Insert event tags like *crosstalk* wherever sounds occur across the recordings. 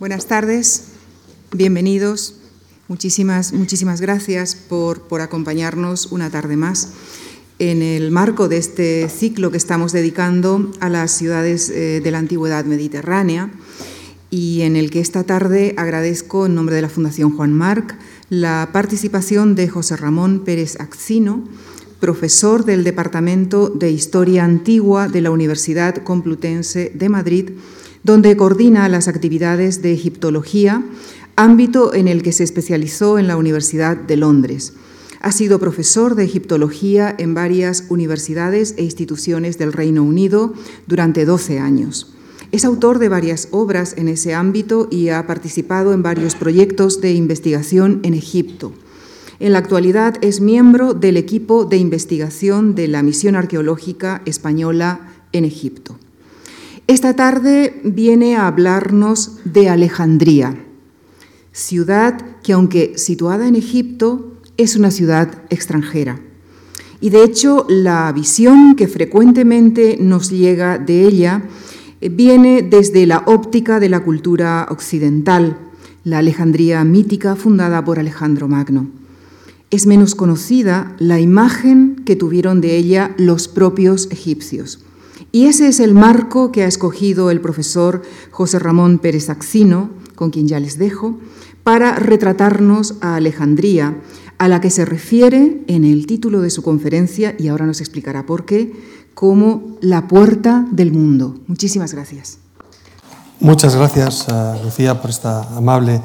Buenas tardes, bienvenidos. Muchísimas, muchísimas gracias por, por acompañarnos una tarde más en el marco de este ciclo que estamos dedicando a las ciudades eh, de la antigüedad mediterránea y en el que esta tarde agradezco en nombre de la Fundación Juan Marc la participación de José Ramón Pérez Axino, profesor del Departamento de Historia Antigua de la Universidad Complutense de Madrid, donde coordina las actividades de egiptología, ámbito en el que se especializó en la Universidad de Londres. Ha sido profesor de egiptología en varias universidades e instituciones del Reino Unido durante 12 años. Es autor de varias obras en ese ámbito y ha participado en varios proyectos de investigación en Egipto. En la actualidad es miembro del equipo de investigación de la Misión Arqueológica Española en Egipto. Esta tarde viene a hablarnos de Alejandría, ciudad que aunque situada en Egipto, es una ciudad extranjera. Y de hecho, la visión que frecuentemente nos llega de ella eh, viene desde la óptica de la cultura occidental, la Alejandría mítica fundada por Alejandro Magno es menos conocida la imagen que tuvieron de ella los propios egipcios. Y ese es el marco que ha escogido el profesor José Ramón Pérez Axino, con quien ya les dejo, para retratarnos a Alejandría, a la que se refiere en el título de su conferencia, y ahora nos explicará por qué, como la puerta del mundo. Muchísimas gracias. Muchas gracias, eh, Lucía, por esta amable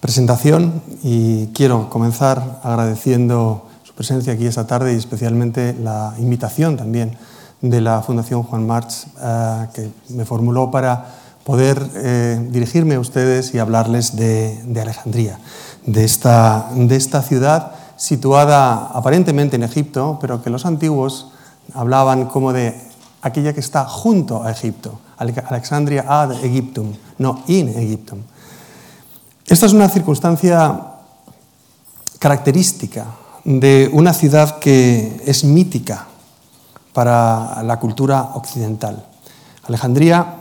presentación y quiero comenzar agradeciendo su presencia aquí esta tarde y especialmente la invitación también de la Fundación Juan March eh, que me formuló para poder eh, dirigirme a ustedes y hablarles de, Alejandría, de esta, de esta ciudad situada aparentemente en Egipto, pero que los antiguos hablaban como de aquella que está junto a Egipto, Alexandria ad Egyptum, no in Egyptum. Esta es una circunstancia característica de una ciudad que es mítica para la cultura occidental. Alejandría,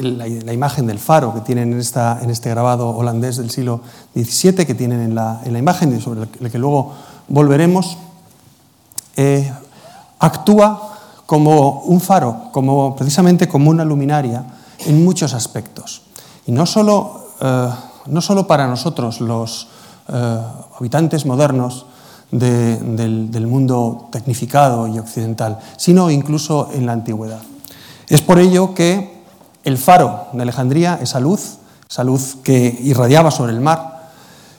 la, imagen del faro que tienen en, esta, en, este grabado holandés del siglo XVII, que tienen en la, imagen y sobre la que luego volveremos, eh, actúa como un faro, como, precisamente como una luminaria en muchos aspectos. Y no solo eh, no solo para nosotros, los eh, habitantes modernos del, mundo tecnificado y occidental, sino incluso en la antigüedad. Es por ello que el faro de Alejandría, esa luz, esa luz que irradiaba sobre el mar,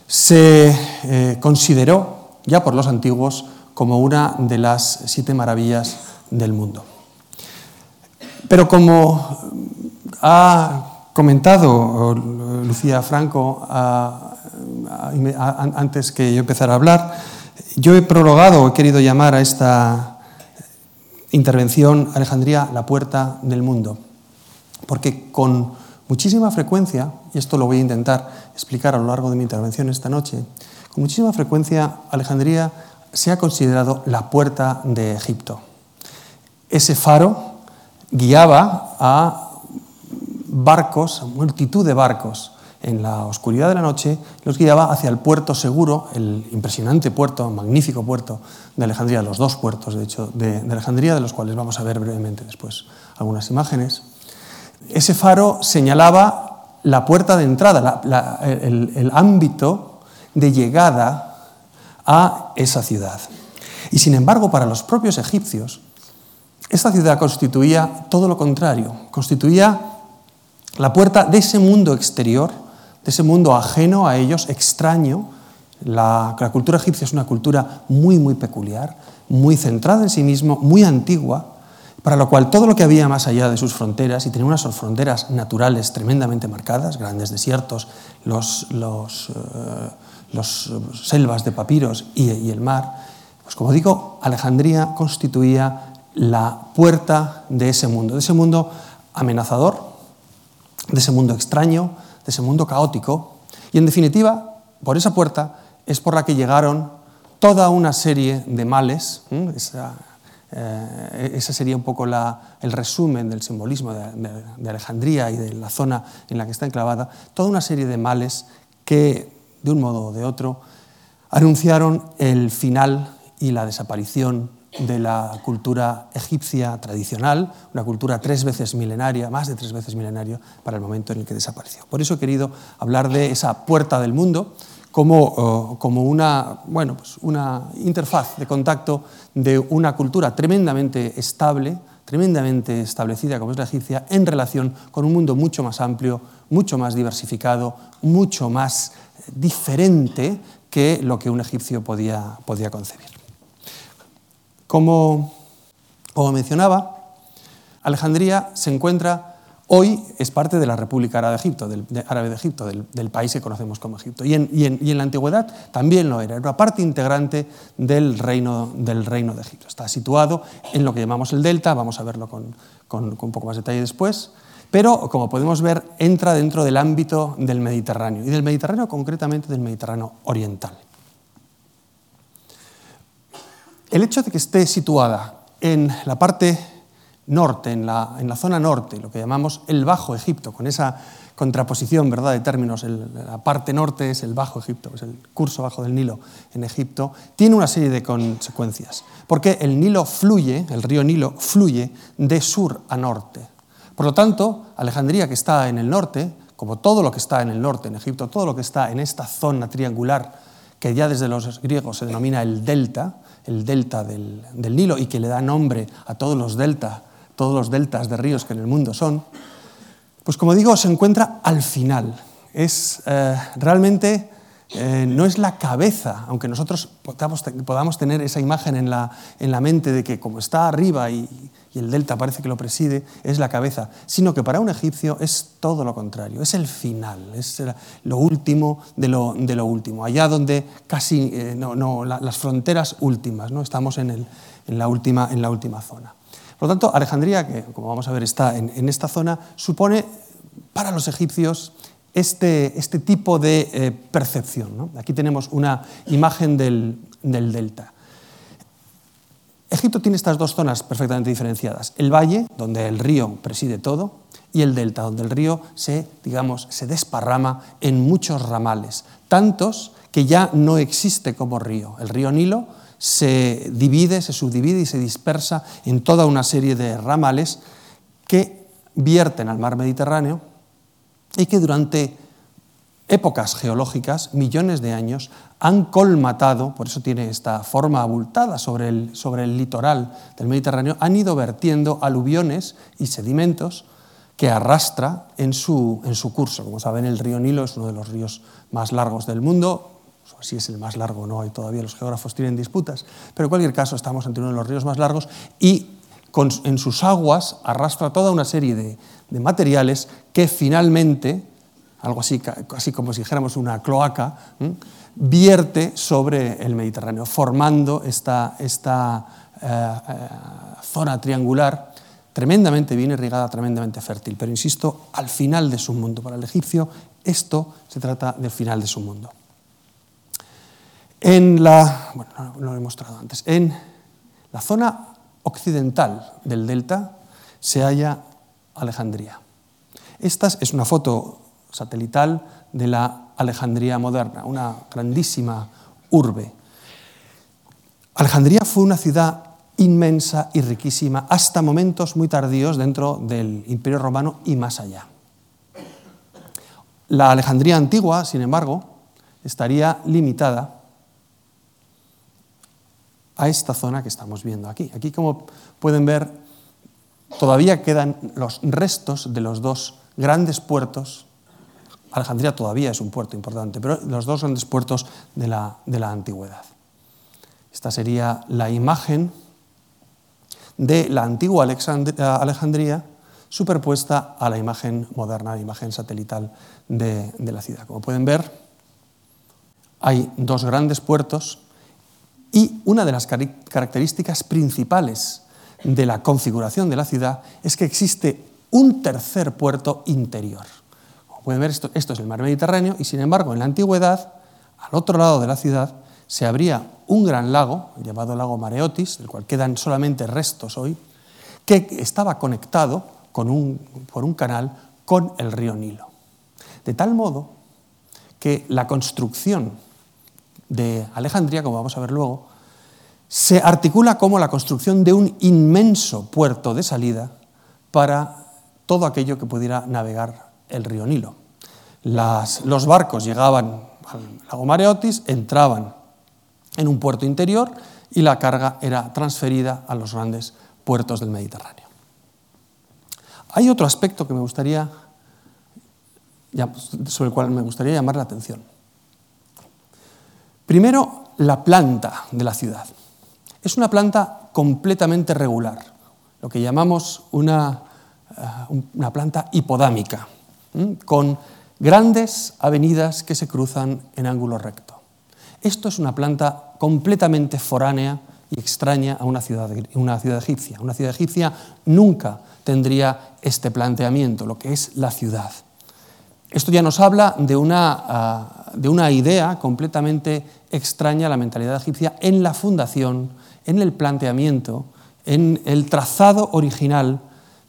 se eh, consideró ya por los antiguos como una de las siete maravillas del mundo. Pero como ha comentado Lucía Franco antes que yo empezara a hablar, yo he prologado, he querido llamar a esta intervención Alejandría la puerta del mundo, porque con muchísima frecuencia, y esto lo voy a intentar explicar a lo largo de mi intervención esta noche, con muchísima frecuencia Alejandría se ha considerado la puerta de Egipto. Ese faro guiaba a barcos, multitud de barcos, en la oscuridad de la noche, los guiaba hacia el puerto seguro, el impresionante puerto, magnífico puerto de Alejandría, los dos puertos, de hecho, de, Alejandría, de los cuales vamos a ver brevemente después algunas imágenes. Ese faro señalaba la puerta de entrada, el, ámbito de llegada a esa ciudad. Y sin embargo, para los propios egipcios, esta ciudad constituía todo lo contrario, constituía la puerta de ese mundo exterior, ese mundo ajeno a ellos, extraño. La, cultura egipcia es una cultura muy, muy peculiar, muy centrada en sí mismo, muy antigua, para lo cual todo lo que había más allá de sus fronteras, y tenía unas fronteras naturales tremendamente marcadas, grandes desiertos, los, los, eh, selvas de papiros y, y el mar, pues como digo, Alejandría constituía la puerta de ese mundo, de ese mundo amenazador, de ese mundo extraño, de ese mundo caótico. Y en definitiva, por esa puerta es por la que llegaron toda una serie de males, esa eh, ese sería un poco el resumen del simbolismo de, Alejandría y de la zona en la que está enclavada, toda una serie de males que, de un modo o de otro, anunciaron el final y la desaparición de la cultura egipcia tradicional, una cultura tres veces milenaria, más de tres veces milenaria, para el momento en el que desapareció. Por eso he querido hablar de esa puerta del mundo como, como una, bueno, pues una interfaz de contacto de una cultura tremendamente estable, tremendamente establecida como es la egipcia, en relación con un mundo mucho más amplio, mucho más diversificado, mucho más diferente que lo que un egipcio podía, podía concebir. Como, como mencionaba, Alejandría se encuentra Hoy es parte de la República Árabe de Egipto, del, Árabe de Egipto, del, país que conocemos como Egipto. Y en, la antigüedad también lo era, era parte integrante del reino, del reino de Egipto. Está situado en lo que llamamos el delta, vamos a verlo con, con un poco más de detalle después, pero como podemos ver entra dentro del ámbito del Mediterráneo, y del Mediterráneo concretamente del Mediterráneo oriental. El hecho de que esté situada en la parte norte, en la, zona norte, lo que llamamos el Bajo Egipto, con esa contraposición ¿verdad? de términos, la parte norte es el Bajo Egipto, es el curso bajo del Nilo en Egipto, tiene una serie de consecuencias, porque el Nilo fluye, el río Nilo fluye de sur a norte. Por lo tanto, Alejandría, que está en el norte, como todo lo que está en el norte en Egipto, todo lo que está en esta zona triangular, que ya desde los griegos se denomina el delta, el delta del, Nilo, y que le da nombre a todos los deltas todos los deltas de ríos que en el mundo son, pues como digo, se encuentra al final. Es eh, realmente eh, no es la cabeza, aunque nosotros podamos, tener esa imagen en la, en la, mente de que como está arriba y, el delta parece que lo preside, es la cabeza, sino que para un egipcio es todo lo contrario, es el final, es lo último de lo, último, allá donde casi eh, no, las fronteras últimas, ¿no? estamos en, la última, en la última zona. Por lo tanto, Alejandría, que como vamos a ver está en, esta zona, supone para los egipcios este, este tipo de eh, percepción. Aquí tenemos una imagen del, delta. Egipto tiene estas dos zonas perfectamente diferenciadas. El valle, donde el río preside todo, y el delta, donde el río se, digamos, se desparrama en muchos ramales, tantos que ya no existe como río. El río Nilo se divide, se subdivide y se dispersa en toda una serie de ramales que vierten al mar Mediterráneo y que durante épocas geológicas, millones de años, han colmatado, por eso tiene esta forma abultada sobre el, sobre el litoral del Mediterráneo, han ido vertiendo aluviones y sedimentos que arrastra en su, en su curso. Como saben, el río Nilo es uno de los ríos más largos del mundo, si es el más largo no, hay todavía los geógrafos tienen disputas, pero en cualquier caso estamos ante uno de los ríos más largos y en sus aguas arrastra toda una serie de, materiales que finalmente, algo así, así como si dijéramos una cloaca, vierte sobre el Mediterráneo, formando esta, eh, eh, zona triangular tremendamente bien irrigada, tremendamente fértil. Pero insisto, al final de su mundo, para el egipcio, esto se trata del final de su mundo. En la, bueno, lo he mostrado antes, en la zona occidental del delta se halla Alejandría. Esta es una foto satelital de la Alejandría moderna, una grandísima urbe. Alejandría fue una ciudad inmensa y riquísima hasta momentos muy tardíos dentro del Imperio Romano y más allá. La Alejandría antigua, sin embargo, estaría limitada a esta zona que estamos viendo aquí. Aquí, como pueden ver, todavía quedan los restos de los dos grandes puertos. Alejandría todavía es un puerto importante, pero los dos grandes puertos de la, de la antigüedad. Esta sería la imagen de la antigua Alejandría superpuesta a la imagen moderna, la imagen satelital de, de la ciudad. Como pueden ver, hay dos grandes puertos y una de las características principales de la configuración de la ciudad es que existe un tercer puerto interior. Pueden ver, esto, es el mar Mediterráneo y sin embargo en la antigüedad, al otro lado de la ciudad, se abría un gran lago, llamado lago Mareotis, del cual quedan solamente restos hoy, que estaba conectado por un canal con el río Nilo. De tal modo que la construcción de Alejandría, como vamos a ver luego, se articula como la construcción de un inmenso puerto de salida para todo aquello que pudiera navegar el río Nilo. Los barcos llegaban al lago Mareotis, entraban en un puerto interior y la carga era transferida a los grandes puertos del Mediterráneo. Hay otro aspecto que me gustaría, sobre el cual me gustaría llamar la atención. Primero, la planta de la ciudad. Es una planta completamente regular, lo que llamamos una, eh, una planta hipodámica, con grandes avenidas que se cruzan en ángulo recto. Esto es una planta completamente foránea y extraña a una ciudad, una ciudad egipcia. Una ciudad egipcia nunca tendría este planteamiento, lo que es la ciudad. Esto ya nos habla de una, ah, de una idea completamente extraña a la mentalidad egipcia en la fundación, en el planteamiento, en el trazado original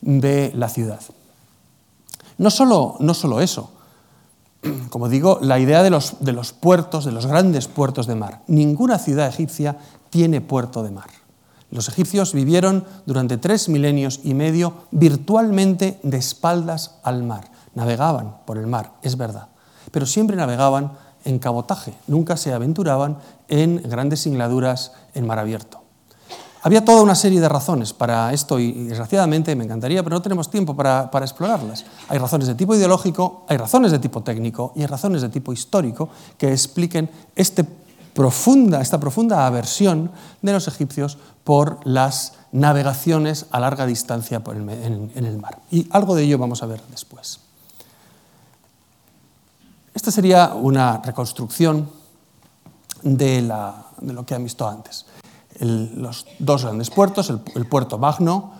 de la ciudad. No solo, no solo eso, *clears throat* como digo, la idea de los, de los puertos, de los grandes puertos de mar. Ninguna ciudad egipcia tiene puerto de mar. Los egipcios vivieron durante tres milenios y medio virtualmente de espaldas al mar. Navegaban por el mar, es verdad, pero siempre navegaban en cabotaje, nunca se aventuraban en grandes singladuras en mar abierto. Había toda una serie de razones para esto y, desgraciadamente me encantaría, pero no tenemos tiempo para, explorarlas. Hay razones de tipo ideológico, hay razones de tipo técnico y hay razones de tipo histórico que expliquen este esta profunda aversión de los egipcios por las navegaciones a larga distancia en, el mar. Y algo de ello vamos a ver después. Esta sería una reconstrucción de lo que han visto antes los dos grandes puertos, el, puerto Magno,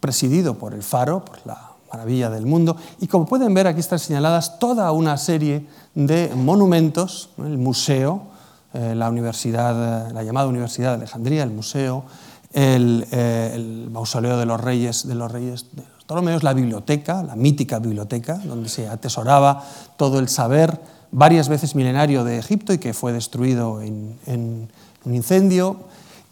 presidido por el faro, por la maravilla del mundo, y como pueden ver aquí están señaladas toda una serie de monumentos, el museo, eh, la universidad, la llamada Universidad de Alejandría, el museo, el, eh, mausoleo de los reyes de los reyes de los Ptolomeos, la biblioteca, la mítica biblioteca, donde se atesoraba todo el saber varias veces milenario de Egipto y que fue destruido en un incendio,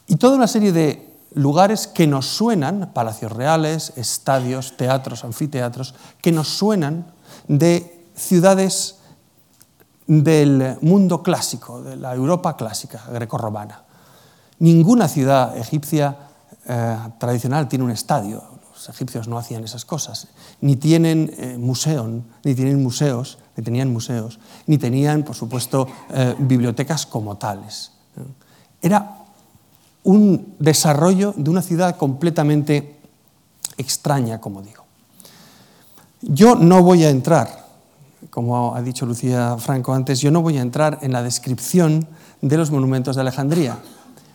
y toda una serie de lugares que nos suenan, palacios reales, estadios, teatros, anfiteatros, que nos suenan de ciudades del mundo clásico, de la Europa clásica, grecorromana. Ninguna ciudad egipcia eh, tradicional tiene un estadio. Los egipcios no hacían esas cosas. Ni tienen eh, ni tienen museos, ni tenían museos, ni tenían, por supuesto, eh, bibliotecas como tales. Era un desarrollo de una ciudad completamente extraña, como digo. Yo no voy a entrar, como ha dicho Lucía Franco antes, yo no voy a entrar en la descripción de los monumentos de Alejandría.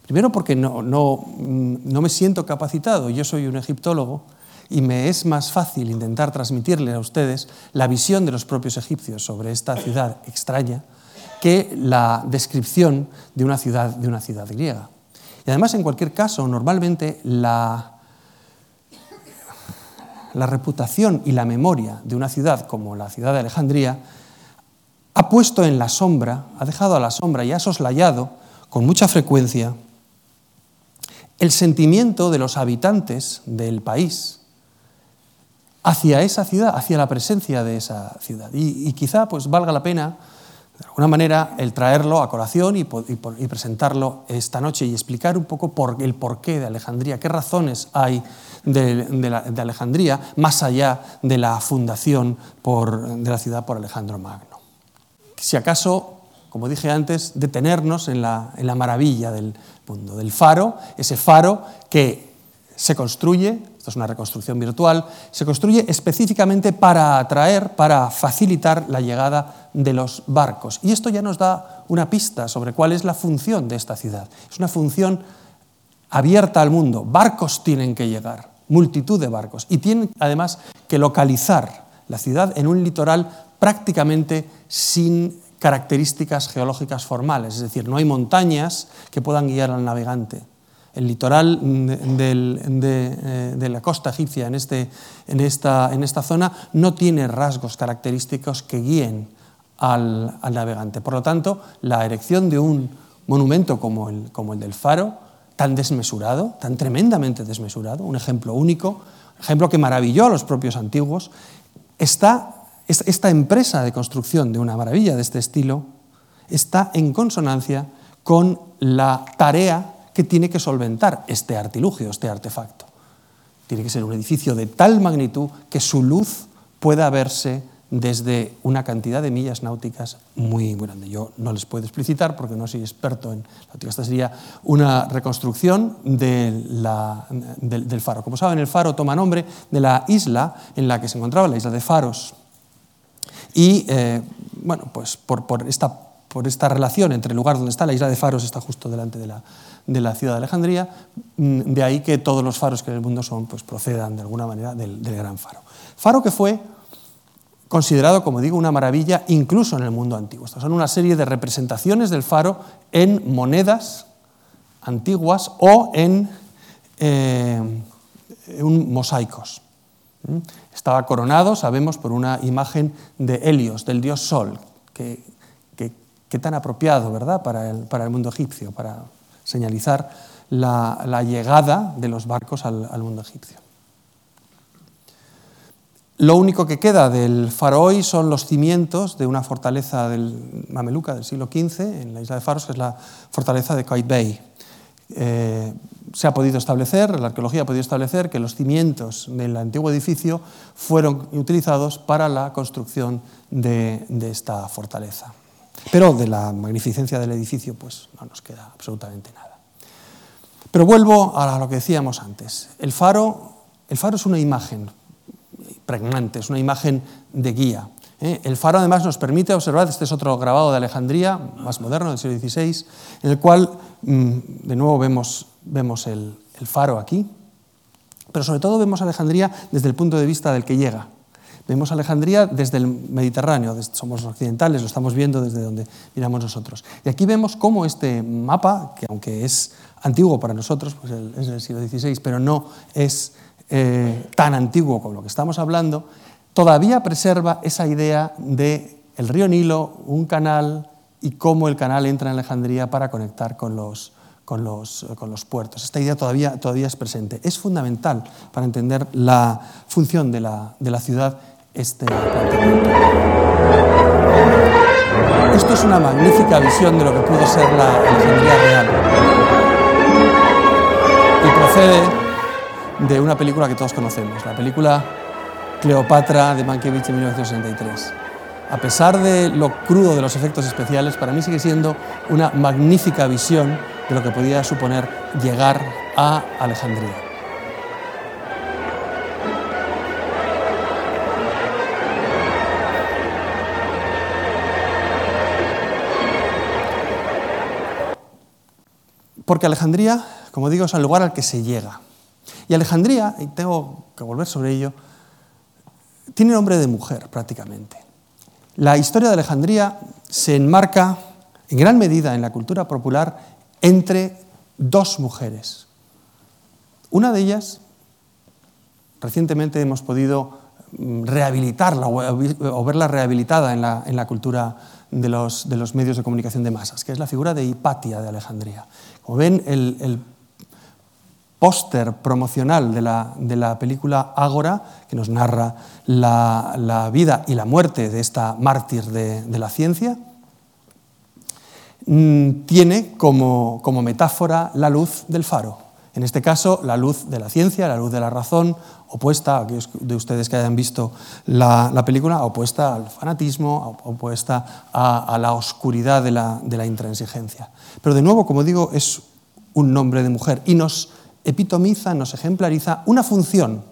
Primero porque no, no, no me siento capacitado, yo soy un egiptólogo y me es más fácil intentar transmitirle a ustedes la visión de los propios egipcios sobre esta ciudad extraña que la descripción de una ciudad, de una ciudad griega. Y además, en cualquier caso, normalmente la, la reputación y la memoria de una ciudad como la ciudad de Alejandría ha puesto en la sombra, ha dejado a la sombra y ha soslayado con mucha frecuencia el sentimiento de los habitantes del país hacia esa ciudad, hacia la presencia de esa ciudad. Y, y quizá pues valga la pena de alguna manera, el traerlo a colación y, presentarlo esta noche y explicar un poco por, el porqué de Alejandría, qué razones hay de, Alejandría, más allá de la fundación de la ciudad por Alejandro Magno. Si acaso, como dije antes, detenernos en la, en la maravilla del mundo, del faro, ese faro que se construye es una reconstrucción virtual, se construye específicamente para atraer, para facilitar la llegada de los barcos. Y esto ya nos da una pista sobre cuál es la función de esta ciudad. Es una función abierta al mundo. Barcos tienen que llegar, multitud de barcos. Y tienen además que localizar la ciudad en un litoral prácticamente sin características geológicas formales, es decir, no hay montañas que puedan guiar al navegante. El litoral eh, de, la costa egipcia en, este, en, esta, zona no tiene rasgos característicos que guíen al, navegante. Por lo tanto, la erección de un monumento como el, como el del faro, tan desmesurado, tan tremendamente desmesurado, un ejemplo único, ejemplo que maravilló a los propios antiguos, está esta empresa de construcción de una maravilla de este estilo está en consonancia con la tarea que tiene que solventar este artilugio, este artefacto. Tiene que ser un edificio de tal magnitud que su luz pueda verse desde una cantidad de millas náuticas muy grande. Yo no les puedo explicitar porque no soy experto en náutica. Esta sería una reconstrucción del faro. Como saben, el faro toma nombre de la isla en la que se encontraba, la isla de Faros. Y eh, bueno, pues por, esta, por, esta, relación entre el lugar donde está la isla de Faros, está justo delante de la, de la ciudad de Alejandría, mm, de ahí que todos los faros que en el mundo son, pues procedan de alguna manera del, gran faro. Faro que fue considerado, como digo, una maravilla incluso en el mundo antiguo. Estas son una serie de representaciones del faro en monedas antiguas o en, eh, mosaicos. Estaba coronado, sabemos, por una imagen de Helios, del dios Sol, que, tan apropiado, ¿verdad?, para el, para el, mundo egipcio, para señalizar la, llegada de los barcos al, mundo egipcio. Lo único que queda del faro hoy son los cimientos de una fortaleza del mameluca del siglo XV en la isla de Faros, que es la fortaleza de Qaitbay. Eh, se ha podido establecer, la arqueología ha podido establecer que los cimientos del antiguo edificio fueron utilizados para la construcción de, esta fortaleza. Pero de la magnificencia del edificio pues no nos queda absolutamente nada. Pero vuelvo a lo que decíamos antes. El faro, el faro es una imagen pregnante, es una imagen de guía. ¿eh? El faro además nos permite observar, este es otro grabado de Alejandría, más moderno, del siglo XVI, en el cual mm, de nuevo vemos, vemos el, faro aquí, pero sobre todo vemos Alejandría desde el punto de vista del que llega. Vemos Alejandría desde el Mediterráneo, somos occidentales, lo estamos viendo desde donde miramos nosotros. Y aquí vemos cómo este mapa, que aunque es antiguo para nosotros, pues es del siglo XVI, pero no es eh, tan antiguo como lo que estamos hablando, todavía preserva esa idea de el río Nilo, un canal y cómo el canal entra en Alejandría para conectar con los, con los, con los puertos. Esta idea todavía, todavía es presente. Es fundamental para entender la función de la, de la ciudad este planteamiento. Esto es una magnífica visión de lo que pudo ser la Alejandría real. Y procede de una película que todos conocemos, la película Cleopatra de Mankiewicz en 1963. A pesar de lo crudo de los efectos especiales, para mí sigue siendo una magnífica visión de lo que podía suponer llegar a Alejandría. Porque Alejandría, como digo, es el lugar al que se llega. Y Alejandría, y tengo que volver sobre ello, tiene nombre de mujer prácticamente. La historia de Alejandría se enmarca en gran medida en la cultura popular entre dos mujeres. Una de ellas, recientemente hemos podido rehabilitarla o verla rehabilitada en la, cultura de los, medios de comunicación de masas, que es la figura de Hipatia de Alejandría. Como ven, el póster promocional de la, película Ágora, que nos narra la, vida y la muerte de esta mártir de, la ciencia, mm, tiene como, metáfora la luz del faro. En este caso, la luz de la ciencia, la luz de la razón, opuesta a aquellos de ustedes que hayan visto la, película, opuesta al fanatismo, opuesta a, la oscuridad de la, intransigencia. Pero de nuevo, como digo, es un nombre de mujer y nos epitomiza, nos ejemplariza una función,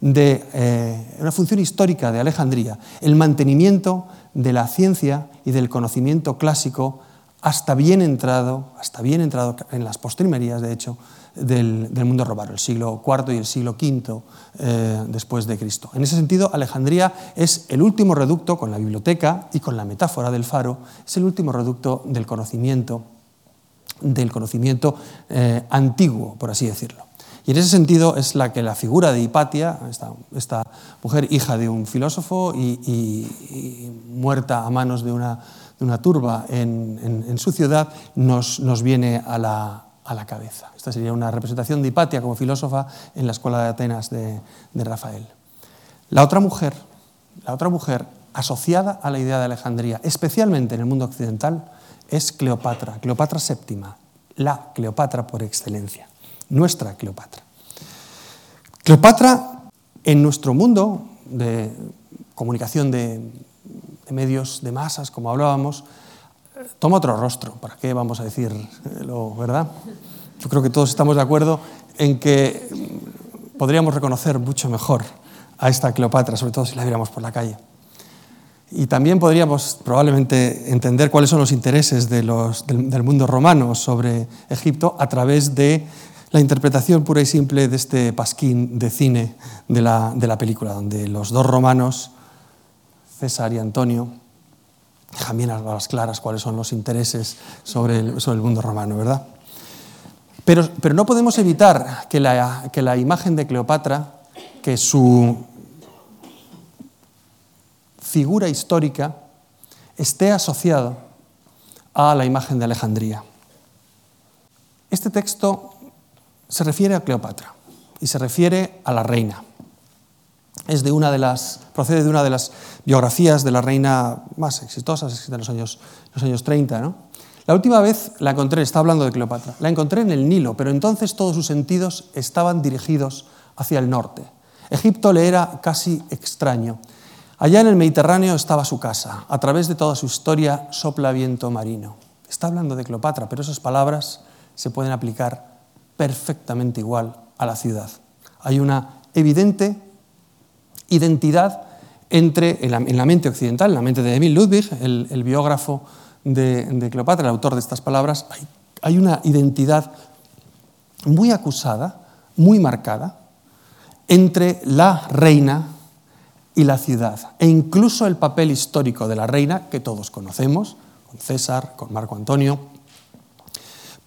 de, eh, una función histórica de Alejandría, el mantenimiento de la ciencia y del conocimiento clásico hasta bien entrado, hasta bien entrado en las postrimerías, de hecho, del, mundo romano, el siglo IV y el siglo V eh, después de Cristo. En ese sentido, Alejandría es el último reducto, con la biblioteca y con la metáfora del faro, es el último reducto del conocimiento, del conocimiento eh, antiguo, por así decirlo. Y en ese sentido es la que la figura de Hipatia, esta, mujer hija de un filósofo y, muerta a manos de una, turba en, su ciudad, nos, viene a la, cabeza. Esta sería una representación de Hipatia como filósofa en la escuela de Atenas de, de Rafael. La otra mujer, la otra mujer asociada a la idea de Alejandría, especialmente en el mundo occidental, es Cleopatra, Cleopatra VII, la Cleopatra por excelencia nuestra Cleopatra. Cleopatra, en nuestro mundo de comunicación de, medios de masas, como hablábamos, toma otro rostro. ¿Para qué vamos a decirlo, verdad? Yo creo que todos estamos de acuerdo en que podríamos reconocer mucho mejor a esta Cleopatra, sobre todo si la viéramos por la calle. Y también podríamos probablemente entender cuáles son los intereses del, mundo romano sobre Egipto a través de la interpretación pura y simple de este pasquín de cine de la, película, donde los dos romanos, César y Antonio, dejan bien a las claras cuáles son los intereses sobre el, sobre el mundo romano, ¿verdad? Pero, pero, no podemos evitar que la, que la imagen de Cleopatra, que su figura histórica esté asociada a la imagen de Alejandría. Este texto se refiere a Cleopatra y se refiere a la reina. Es de una de las, procede de una de las biografías de la reina más exitosas de los años, los años 30. La última vez la encontré, está hablando de Cleopatra, la encontré en el Nilo, pero entonces todos sus sentidos estaban dirigidos hacia el norte. Egipto le era casi extraño. Allá en el Mediterráneo estaba su casa. A través de toda su historia sopla viento marino. Está hablando de Cleopatra, pero esas palabras se pueden aplicar perfectamente igual a la ciudad. Hay una evidente identidad entre, en la, mente occidental, en la mente de Emil Ludwig, el, biógrafo de, Cleopatra, el autor de estas palabras, hay, una identidad muy acusada, muy marcada, entre la reina y la ciudad, e incluso el papel histórico de la reina, que todos conocemos, con César, con Marco Antonio,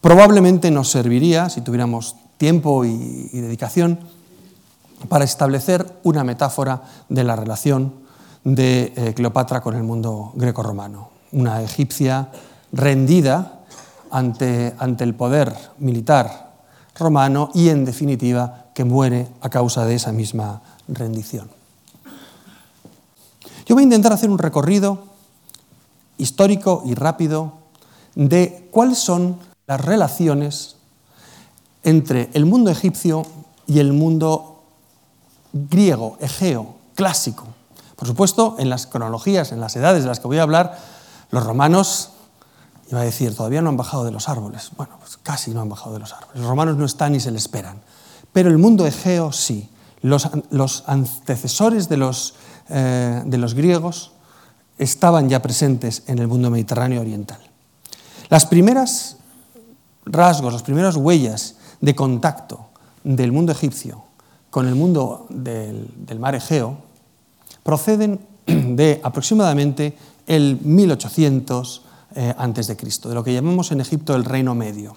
Probablemente nos serviría, si tuviéramos tiempo y, dedicación, para establecer una metáfora de la relación de eh, Cleopatra con el mundo greco-romano. Una egipcia rendida ante, ante el poder militar romano y, en definitiva, que muere a causa de esa misma rendición. Yo voy a intentar hacer un recorrido histórico y rápido de cuáles son las relaciones entre el mundo egipcio y el mundo griego, egeo, clásico. Por supuesto, en las cronologías, en las edades de las que voy a hablar, los romanos, iba a decir, todavía no han bajado de los árboles. Bueno, pues casi no han bajado de los árboles. Los romanos no están ni se les esperan. Pero el mundo egeo sí. Los, antecesores de los, eh, de los griegos estaban ya presentes en el mundo mediterráneo oriental. Las primeras rasgos, las primeras huellas de contacto del mundo egipcio con el mundo del, mar Egeo proceden *clears throat* de aproximadamente el 1800 eh, antes de Cristo, de lo que llamamos en Egipto el Reino Medio.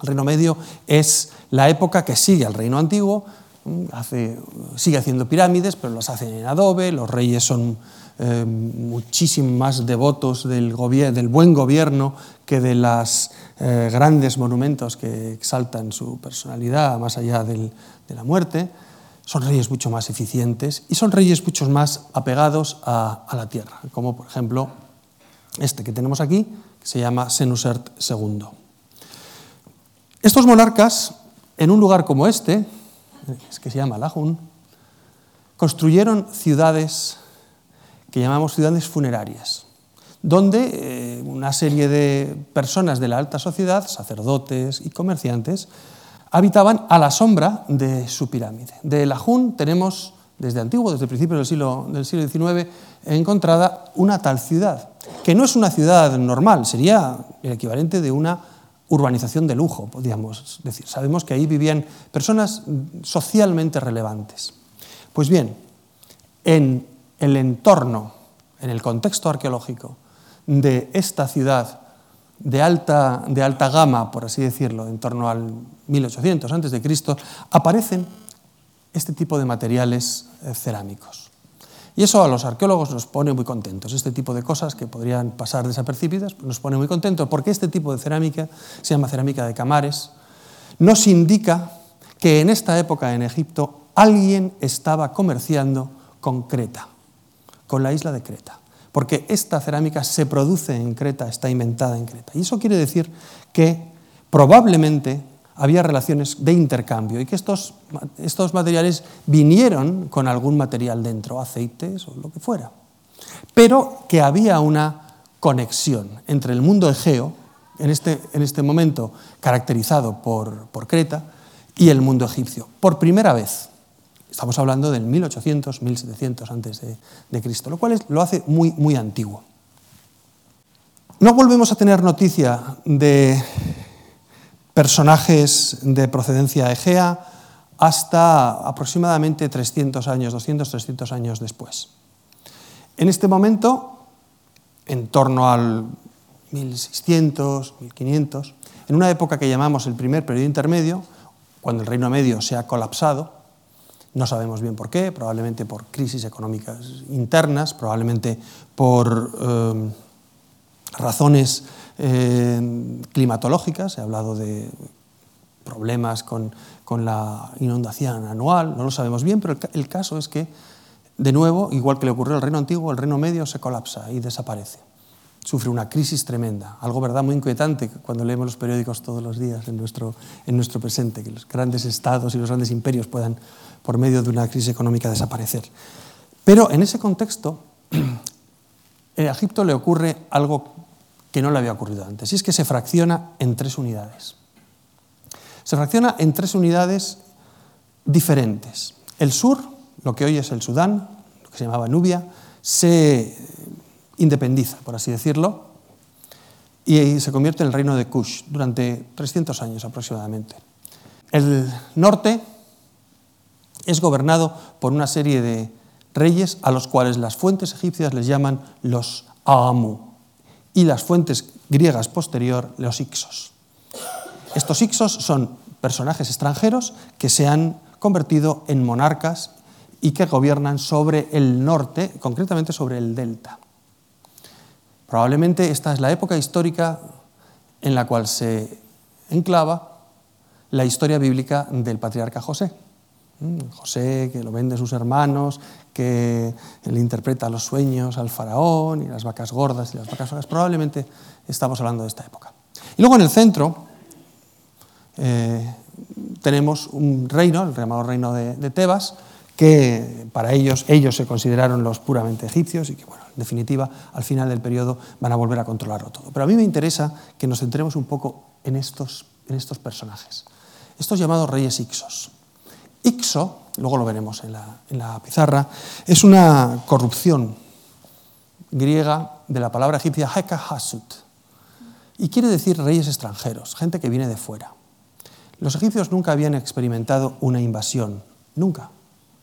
El Reino Medio es la época que sigue al Reino Antiguo, mm, sigue haciendo pirámides, pero las hacen en adobe, los reyes son eh, muchísimo más devotos del, del, buen gobierno que de los eh, grandes monumentos que exaltan su personalidad más allá de la muerte. Son reyes mucho más eficientes y son reyes mucho más apegados a, la tierra, como por ejemplo este que tenemos aquí, que se llama Senusert II. Estos monarcas, en un lugar como este, que se llama Lajun, construyeron ciudades que llamamos ciudades funerarias, donde eh, una serie de personas de la alta sociedad, sacerdotes y comerciantes, habitaban a la sombra de su pirámide. De Lajún tenemos, desde antiguo, desde principios del siglo, del siglo XIX, encontrada una tal ciudad, que no es una ciudad normal, sería el equivalente de una urbanización de lujo, podríamos decir. Sabemos que ahí vivían personas socialmente relevantes. Pues bien, en el entorno, en el contexto arqueológico de esta ciudad de alta, de alta gama, por así decirlo, en torno al 1800 a.C., aparecen este tipo de materiales eh, cerámicos. Y eso a los arqueólogos nos pone muy contentos. Este tipo de cosas que podrían pasar desapercibidas nos pone muy contentos porque este tipo de cerámica, se llama cerámica de camares, nos indica que en esta época en Egipto alguien estaba comerciando con Creta, con la isla de Creta. Porque esta cerámica se produce en Creta, está inventada en Creta. Y eso quiere decir que probablemente había relaciones de intercambio y que estos, estos materiales vinieron con algún material dentro, aceites o lo que fuera. Pero que había una conexión entre el mundo egeo, en este, en este momento caracterizado por, por Creta, y el mundo egipcio, por primera vez. Estamos hablando del 1800, 1700 antes de, Cristo, lo cual lo hace muy, muy antiguo. No volvemos a tener noticia de personajes de procedencia egea hasta aproximadamente 300 años, 200, 300 años después. En este momento, en torno al 1600, 1500, en una época que llamamos el primer periodo intermedio, cuando el Reino Medio se ha colapsado, no sabemos bien por qué, probablemente por crisis económicas internas, probablemente por eh, razones eh, climatológicas, he hablado de problemas con, la inundación anual, no lo sabemos bien, pero el, caso es que, de nuevo, igual que le ocurrió al Reino Antiguo, el Reino Medio se colapsa y desaparece. Sufre una crisis tremenda, algo verdad muy inquietante cuando leemos los periódicos todos los días en nuestro, en nuestro presente, que los grandes estados y los grandes imperios puedan, por medio de una crisis económica, desaparecer. Pero en ese contexto, *clears throat* a Egipto le ocurre algo que no le había ocurrido antes, y es que se fracciona en tres unidades. Se fracciona en tres unidades diferentes. El sur, lo que hoy es el Sudán, lo que se llamaba Nubia, se independiza, por así decirlo, y se convierte en el reino de Kush durante 300 años aproximadamente. El norte es gobernado por una serie de reyes a los cuales las fuentes egipcias les llaman los Aamu, y las fuentes griegas posterior, los Ixos. Estos Ixos son personajes extranjeros que se han convertido en monarcas y que gobiernan sobre el norte, concretamente sobre el delta. Probablemente esta es la época histórica en la cual se enclava la historia bíblica del patriarca José. Mm, José, que lo vende a sus hermanos, que le interpreta los sueños al faraón y las vacas gordas y las vacas flacas. Probablemente estamos hablando de esta época. Y luego en el centro eh, tenemos un reino, el llamado reino de, Tebas, que para ellos, ellos se consideraron los puramente egipcios y que, bueno, en definitiva, al final del periodo van a volver a controlarlo todo. Pero a mí me interesa que nos centremos un poco en estos, en estos personajes, estos llamados reyes Ixos. Ixo, luego lo veremos en la, pizarra, es una corrupción griega de la palabra egipcia Hasut y quiere decir reyes extranjeros, gente que viene de fuera. Los egipcios nunca habían experimentado una invasión, nunca.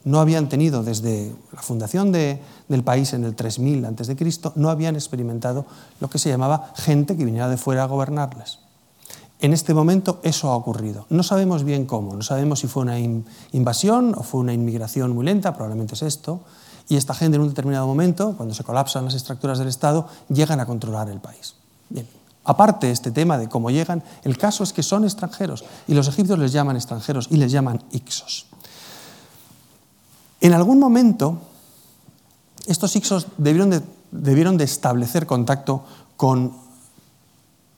No habían tenido desde la fundación del país en el 3000 a.C., no habían experimentado lo que se llamaba gente que viniera de fuera a gobernarles. En este momento eso ha ocurrido. No sabemos bien cómo, no sabemos si fue una invasión o fue una inmigración muy lenta, probablemente es esto, y esta gente en un determinado momento, cuando se colapsan las estructuras del Estado, llegan a controlar el país. Aparte de este tema de cómo llegan, el caso es que son extranjeros y los egipcios les llaman extranjeros y les llaman ixos. En algún momento, estos ixos debieron de, debieron de establecer contacto con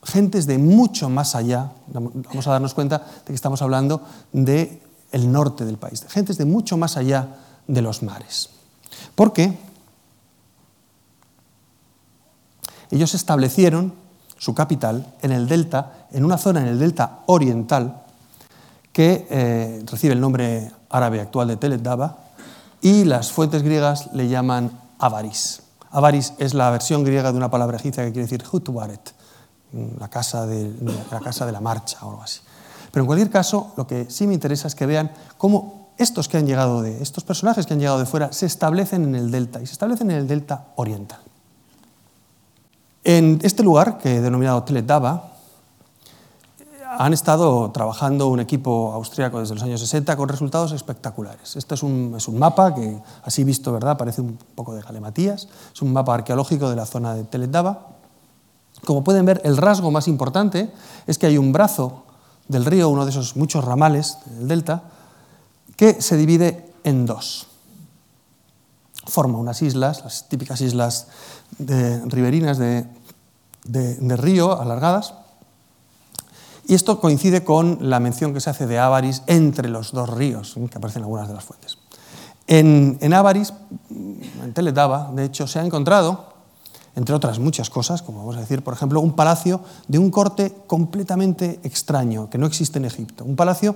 gentes de mucho más allá, vamos a darnos cuenta de que estamos hablando del el norte del país, de gentes de mucho más allá de los mares. Porque ellos establecieron su capital en el delta, en una zona en el delta oriental que eh, recibe el nombre árabe actual de Tel Daba y las fuentes griegas le llaman Avaris. Avaris es la versión griega de una palabra egipcia que quiere decir Hutubaret, la casa de, la casa de la marcha o algo así. Pero en cualquier caso, lo que sí me interesa es que vean cómo estos que han llegado de estos personajes que han llegado de fuera se establecen en el delta y se establecen en el delta oriental. En este lugar, que he denominado Teletaba, han estado trabajando un equipo austríaco desde los años 60 con resultados espectaculares. Este es un, es un, mapa que, así visto, ¿verdad? parece un poco de galimatías. Es un mapa arqueológico de la zona de Teletaba. Como pueden ver, el rasgo más importante es que hay un brazo del río, uno de esos muchos ramales del delta, que se divide en dos. Forma unas islas, las típicas islas de, riberinas de, río, alargadas, y esto coincide con la mención que se hace de Ávaris entre los dos ríos, que aparecen en algunas de las fuentes. En, en Ávaris, en Teletaba, de hecho, se ha encontrado, entre otras muchas cosas, como vamos a decir, por ejemplo, un palacio de un corte completamente extraño, que no existe en Egipto. Un palacio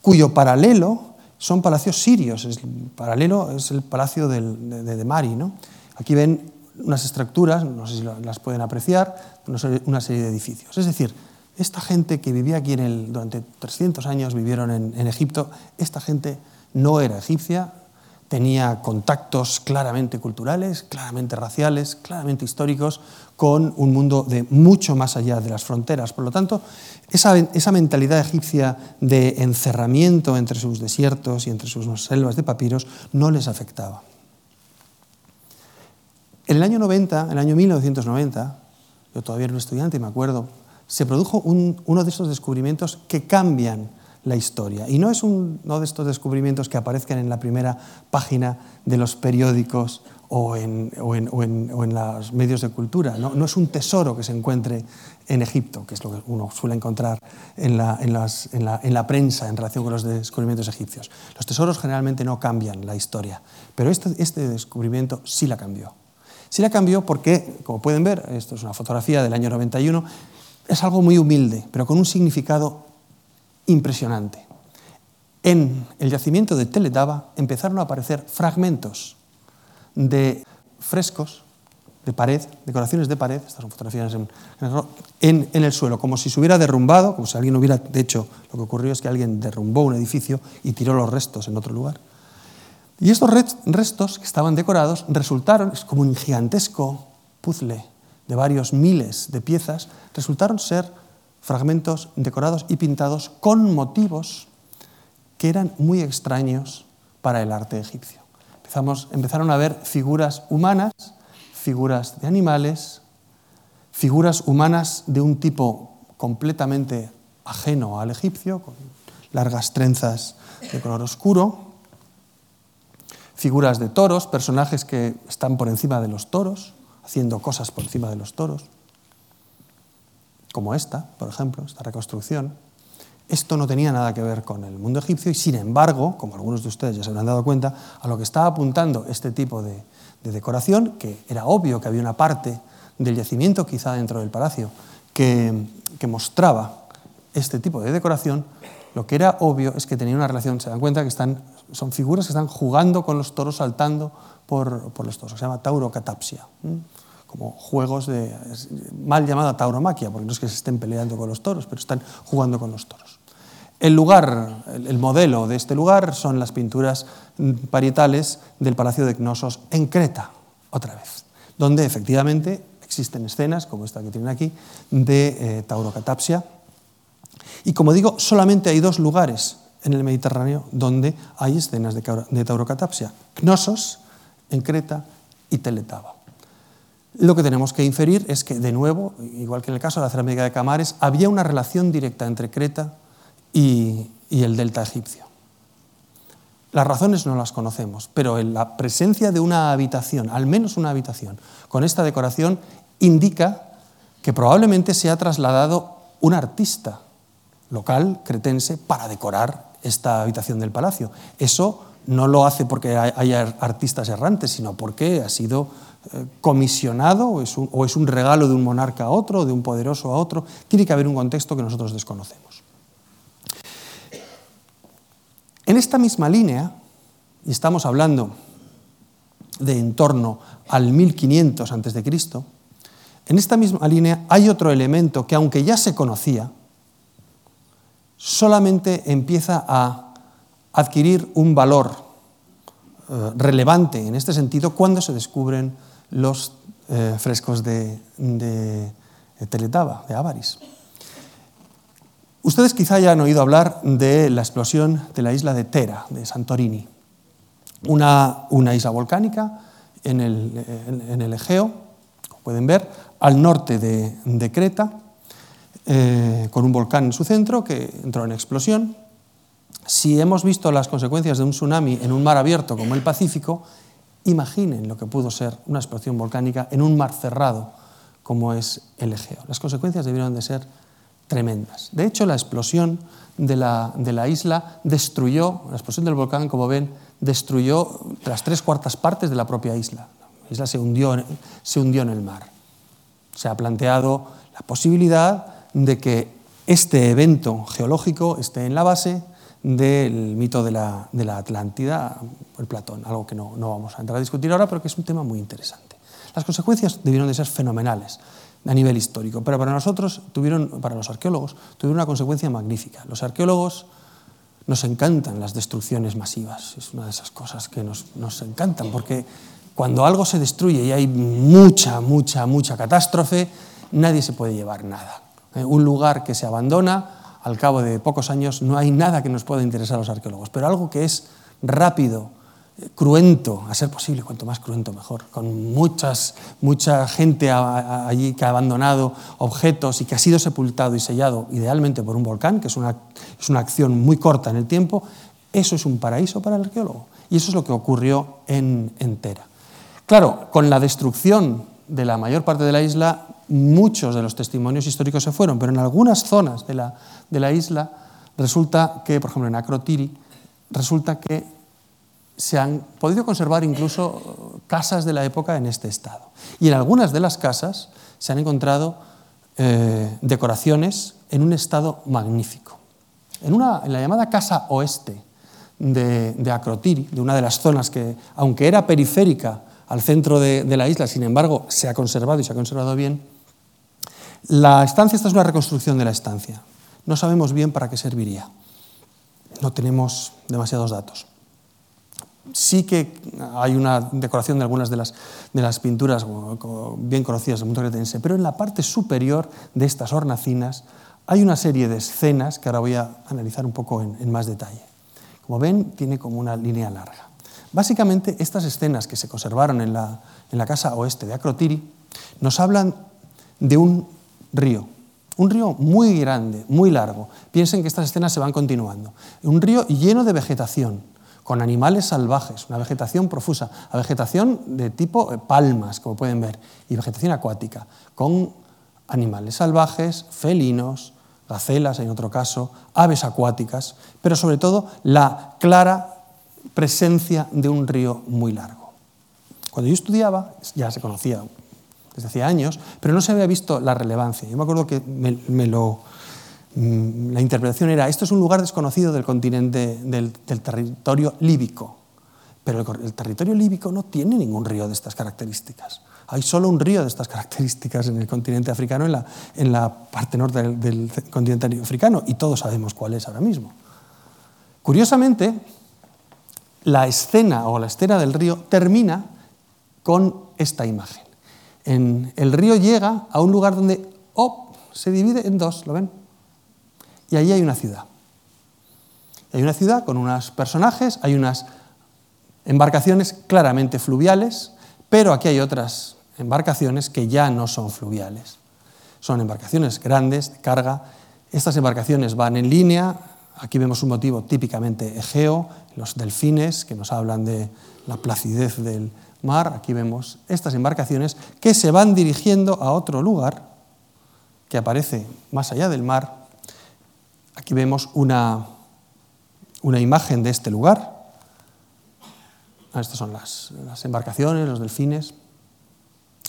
cuyo paralelo son palacios sirios. El paralelo es el palacio de, de, Mari. ¿no? Aquí ven unas estructuras, no sé si las pueden apreciar, una serie de edificios. Es decir, esta gente que vivía aquí en el, durante 300 años, vivieron en, en Egipto, esta gente no era egipcia, tenía contactos claramente culturales, claramente raciales, claramente históricos, con un mundo de mucho más allá de las fronteras. Por lo tanto, esa, esa, mentalidad egipcia de encerramiento entre sus desiertos y entre sus selvas de papiros no les afectaba. En el año 90, en el año 1990, yo todavía era un estudiante y me acuerdo se produjo uno de esos descubrimientos que cambian la historia. Y no es uno de estos descubrimientos que aparezcan en la primera página de los periódicos o en, los medios de cultura. ¿no? es un tesoro que se encuentre en Egipto, que es lo que uno suele encontrar en la, la, prensa en relación con los descubrimientos egipcios. Los tesoros generalmente no cambian la historia, pero este, este descubrimiento sí la cambió. Sí la cambió porque, como pueden ver, esto es una fotografía del año 91, es algo muy humilde, pero con un significado impresionante. En el yacimiento de Teletaba empezaron a aparecer fragmentos de frescos de pared, decoraciones de pared, estas son fotografías en, en, en, el suelo, como si se hubiera derrumbado, como si alguien hubiera, de hecho, lo que ocurrió es que alguien derrumbó un edificio y tiró los restos en otro lugar. Y estos restos que estaban decorados resultaron, es como un gigantesco puzzle de varios miles de piezas, resultaron ser fragmentos decorados y pintados con motivos que eran muy extraños para el arte egipcio. Empezamos, empezaron a ver figuras humanas, figuras de animales, figuras humanas de un tipo completamente ajeno al egipcio, con largas trenzas de color oscuro, figuras de toros, personajes que están por encima de los toros, haciendo cosas por encima de los toros, como esta, por ejemplo, esta reconstrucción. Esto no tenía nada que ver con el mundo egipcio y, sin embargo, como algunos de ustedes ya se habrán dado cuenta, a lo que estaba apuntando este tipo de, decoración, que era obvio que había una parte del yacimiento, quizá dentro del palacio, que, que mostraba este tipo de decoración, lo que era obvio es que tenía una relación, se dan cuenta que están, son figuras que están jugando con los toros, saltando por, por los toros. Se llama taurocatapsia, como juegos de, mal llamada tauromaquia, porque no es que se estén peleando con los toros, pero están jugando con los toros. El lugar, el modelo de este lugar son las pinturas parietales del Palacio de Cnosos en Creta, otra vez, donde efectivamente existen escenas, como esta que tienen aquí, de eh, taurocatapsia. Y como digo, solamente hay dos lugares en el Mediterráneo donde hay escenas de, de taurocatapsia. Cnosos en Creta y Teletaba. Lo que tenemos que inferir es que, de nuevo, igual que en el caso de la cerámica de Camares, había una relación directa entre Creta y, el delta egipcio. Las razones no las conocemos, pero la presencia de una habitación, al menos una habitación, con esta decoración, indica que probablemente se ha trasladado un artista local cretense para decorar esta habitación del palacio. Eso no lo hace porque haya artistas errantes, sino porque ha sido comisionado o es, un, regalo de un monarca a otro, de un poderoso a otro. Tiene que haber un contexto que nosotros desconocemos. En esta misma línea, y estamos hablando de en torno al 1500 a.C., En esta misma línea hay otro elemento que aunque ya se conocía, solamente empieza a adquirir un valor eh, relevante en este sentido cuando se descubren los eh, frescos de, de Teletaba, de Avaris. Ustedes quizá hayan oído hablar de la explosión de la isla de Tera, de Santorini, una, una isla volcánica en el, en, el, Egeo, como pueden ver, al norte de, de Creta, eh, con un volcán en su centro que entró en explosión. Si hemos visto las consecuencias de un tsunami en un mar abierto como el Pacífico, imaginen lo que pudo ser una explosión volcánica en un mar cerrado como es el Egeo. Las consecuencias debieron de ser tremendas. De hecho, la explosión de la, de la, isla destruyó, la explosión del volcán, como ven, destruyó las tres cuartas partes de la propia isla. La isla se hundió, se hundió en el mar. Se ha planteado la posibilidad de que este evento geológico esté en la base del mito de la, de la Atlántida, el Platón, algo que no, no vamos a entrar a discutir ahora, pero que es un tema muy interesante. Las consecuencias debieron de ser fenomenales a nivel histórico, pero para nosotros tuvieron, para los arqueólogos, tuvieron una consecuencia magnífica. Los arqueólogos nos encantan las destrucciones masivas, es una de esas cosas que nos, nos encantan, porque cuando algo se destruye y hay mucha, mucha, mucha catástrofe, nadie se puede llevar nada. Eh, un lugar que se abandona, al cabo de pocos años, no hay nada que nos pueda interesar a los arqueólogos, pero algo que es rápido, cruento, a ser posible, cuanto más cruento mejor, con muchas, mucha gente allí que ha abandonado objetos y que ha sido sepultado y sellado idealmente por un volcán, que es una, es una acción muy corta en el tiempo, eso es un paraíso para el arqueólogo. Y eso es lo que ocurrió en, Tera. Claro, con la destrucción de la mayor parte de la isla, muchos de los testimonios históricos se fueron, pero en algunas zonas de la, de la isla resulta que, por ejemplo, en Acrotiri, resulta que se han podido conservar incluso casas de la época en este estado. Y en algunas de las casas se han encontrado eh, decoraciones en un estado magnífico. En, una, en la llamada Casa Oeste de, de, Acrotiri, de una de las zonas que, aunque era periférica al centro de, de la isla, sin embargo, se ha conservado y se ha conservado bien, la estancia, esta es una reconstrucción de la estancia. No sabemos bien para qué serviría. No tenemos demasiados datos. Sí que hay una decoración de algunas de las, de las pinturas bien conocidas del mundo pero en la parte superior de estas hornacinas hay una serie de escenas que ahora voy a analizar un poco en, más detalle. Como ven, tiene como una línea larga. Básicamente, estas escenas que se conservaron en la, en la casa oeste de Acrotiri nos hablan de un río, un río muy grande, muy largo. Piensen que estas escenas se van continuando. Un río lleno de vegetación, con animales salvajes, una vegetación profusa, la vegetación de tipo eh, palmas, como pueden ver, y vegetación acuática, con animales salvajes, felinos, gacelas en otro caso, aves acuáticas, pero sobre todo la clara presencia de un río muy largo. Cuando yo estudiaba, ya se conocía desde hacía años, pero no se había visto la relevancia. Yo me acuerdo que Mm, la interpretación era, esto es un lugar desconocido del continente, del, territorio líbico, pero el, territorio líbico no tiene ningún río de estas características. Hay solo un río de estas características en el continente africano, en la, en la parte norte del, del continente africano, y todos sabemos cuál es ahora mismo. Curiosamente, la escena o la escena del río termina con esta imagen. En, el río llega a un lugar donde se divide en dos, ¿lo ven? y allí hay una ciudad. Hay una ciudad con unos personajes, hay unas embarcaciones claramente fluviales, pero aquí hay otras embarcaciones que ya no son fluviales. Son embarcaciones grandes, de carga. Estas embarcaciones van en línea. Aquí vemos un motivo típicamente egeo, los delfines que nos hablan de la placidez del mar. Aquí vemos estas embarcaciones que se van dirigiendo a otro lugar que aparece más allá del mar Aquí vemos una, una imagen de este lugar. Ah, estas son las, embarcaciones, los delfines.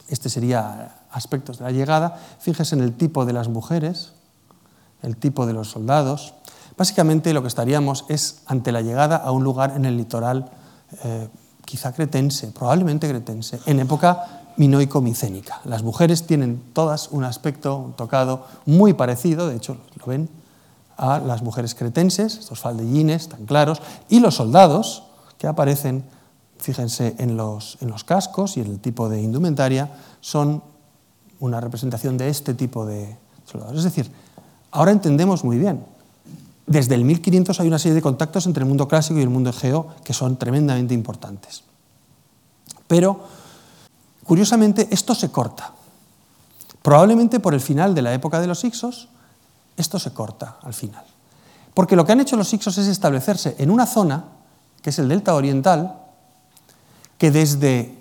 Este sería aspectos de la llegada. Fíjese en el tipo de las mujeres, el tipo de los soldados. Básicamente lo que estaríamos es ante la llegada a un lugar en el litoral, eh, quizá cretense, probablemente cretense, en época minoico-micénica. Las mujeres tienen todas un aspecto, un tocado muy parecido, de hecho lo ven, a las mujeres cretenses, estos faldellines tan claros, y los soldados que aparecen, fíjense en los, en los cascos y en el tipo de indumentaria, son una representación de este tipo de soldados. Es decir, ahora entendemos muy bien. Desde el 1500 hay una serie de contactos entre el mundo clásico y el mundo egeo que son tremendamente importantes. Pero, curiosamente, esto se corta. Probablemente por el final de la época de los Ixos, esto se corta al final. Porque lo que han hecho los Ixos es establecerse en una zona, que es el delta oriental, que desde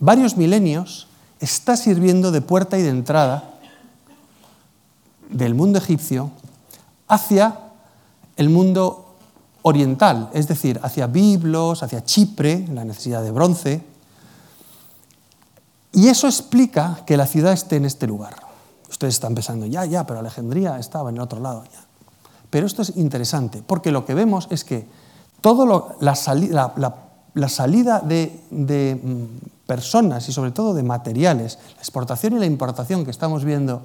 varios milenios está sirviendo de puerta y de entrada del mundo egipcio hacia el mundo oriental, es decir, hacia Biblos, hacia Chipre, la necesidad de bronce. Y eso explica que la ciudad esté en este lugar. Ustedes están pensando, ya, ya, pero Alejandría estaba en el otro lado. Ya. Pero esto es interesante, porque lo que vemos es que todo la, salida de, mm, personas y sobre todo de materiales, la exportación y la importación que estamos viendo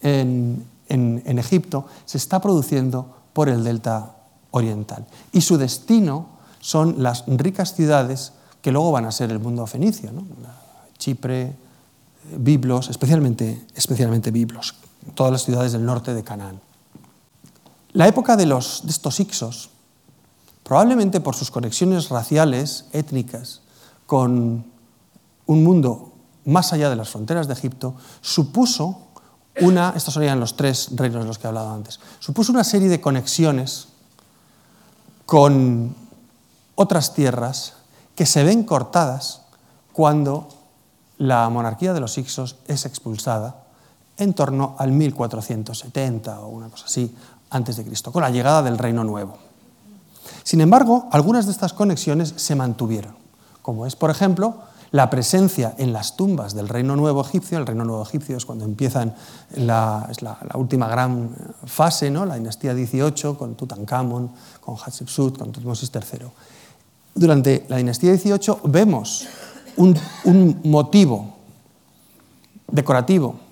en, en, Egipto se está produciendo por el delta oriental. Y su destino son las ricas ciudades que luego van a ser el mundo fenicio, Chipre, Biblos, especialmente, especialmente Biblos, todas las ciudades del norte de Canaán. La época de, los, de estos Ixos, probablemente por sus conexiones raciales, étnicas, con un mundo más allá de las fronteras de Egipto, supuso una, estos serían los tres reinos de los que he hablado antes, supuso una serie de conexiones con otras tierras que se ven cortadas cuando la monarquía de los Ixos es expulsada en torno al 1470 o una cosa así antes de Cristo, con la llegada del Reino Nuevo. Sin embargo, algunas de estas conexiones se mantuvieron, como es, por ejemplo, la presencia en las tumbas del Reino Nuevo Egipcio, el Reino Nuevo Egipcio es cuando empiezan la, es la, última gran fase, ¿no? la dinastía 18, con Tutankamón, con Hatshepsut, con Tutmosis III. Durante la dinastía 18 vemos un, un motivo decorativo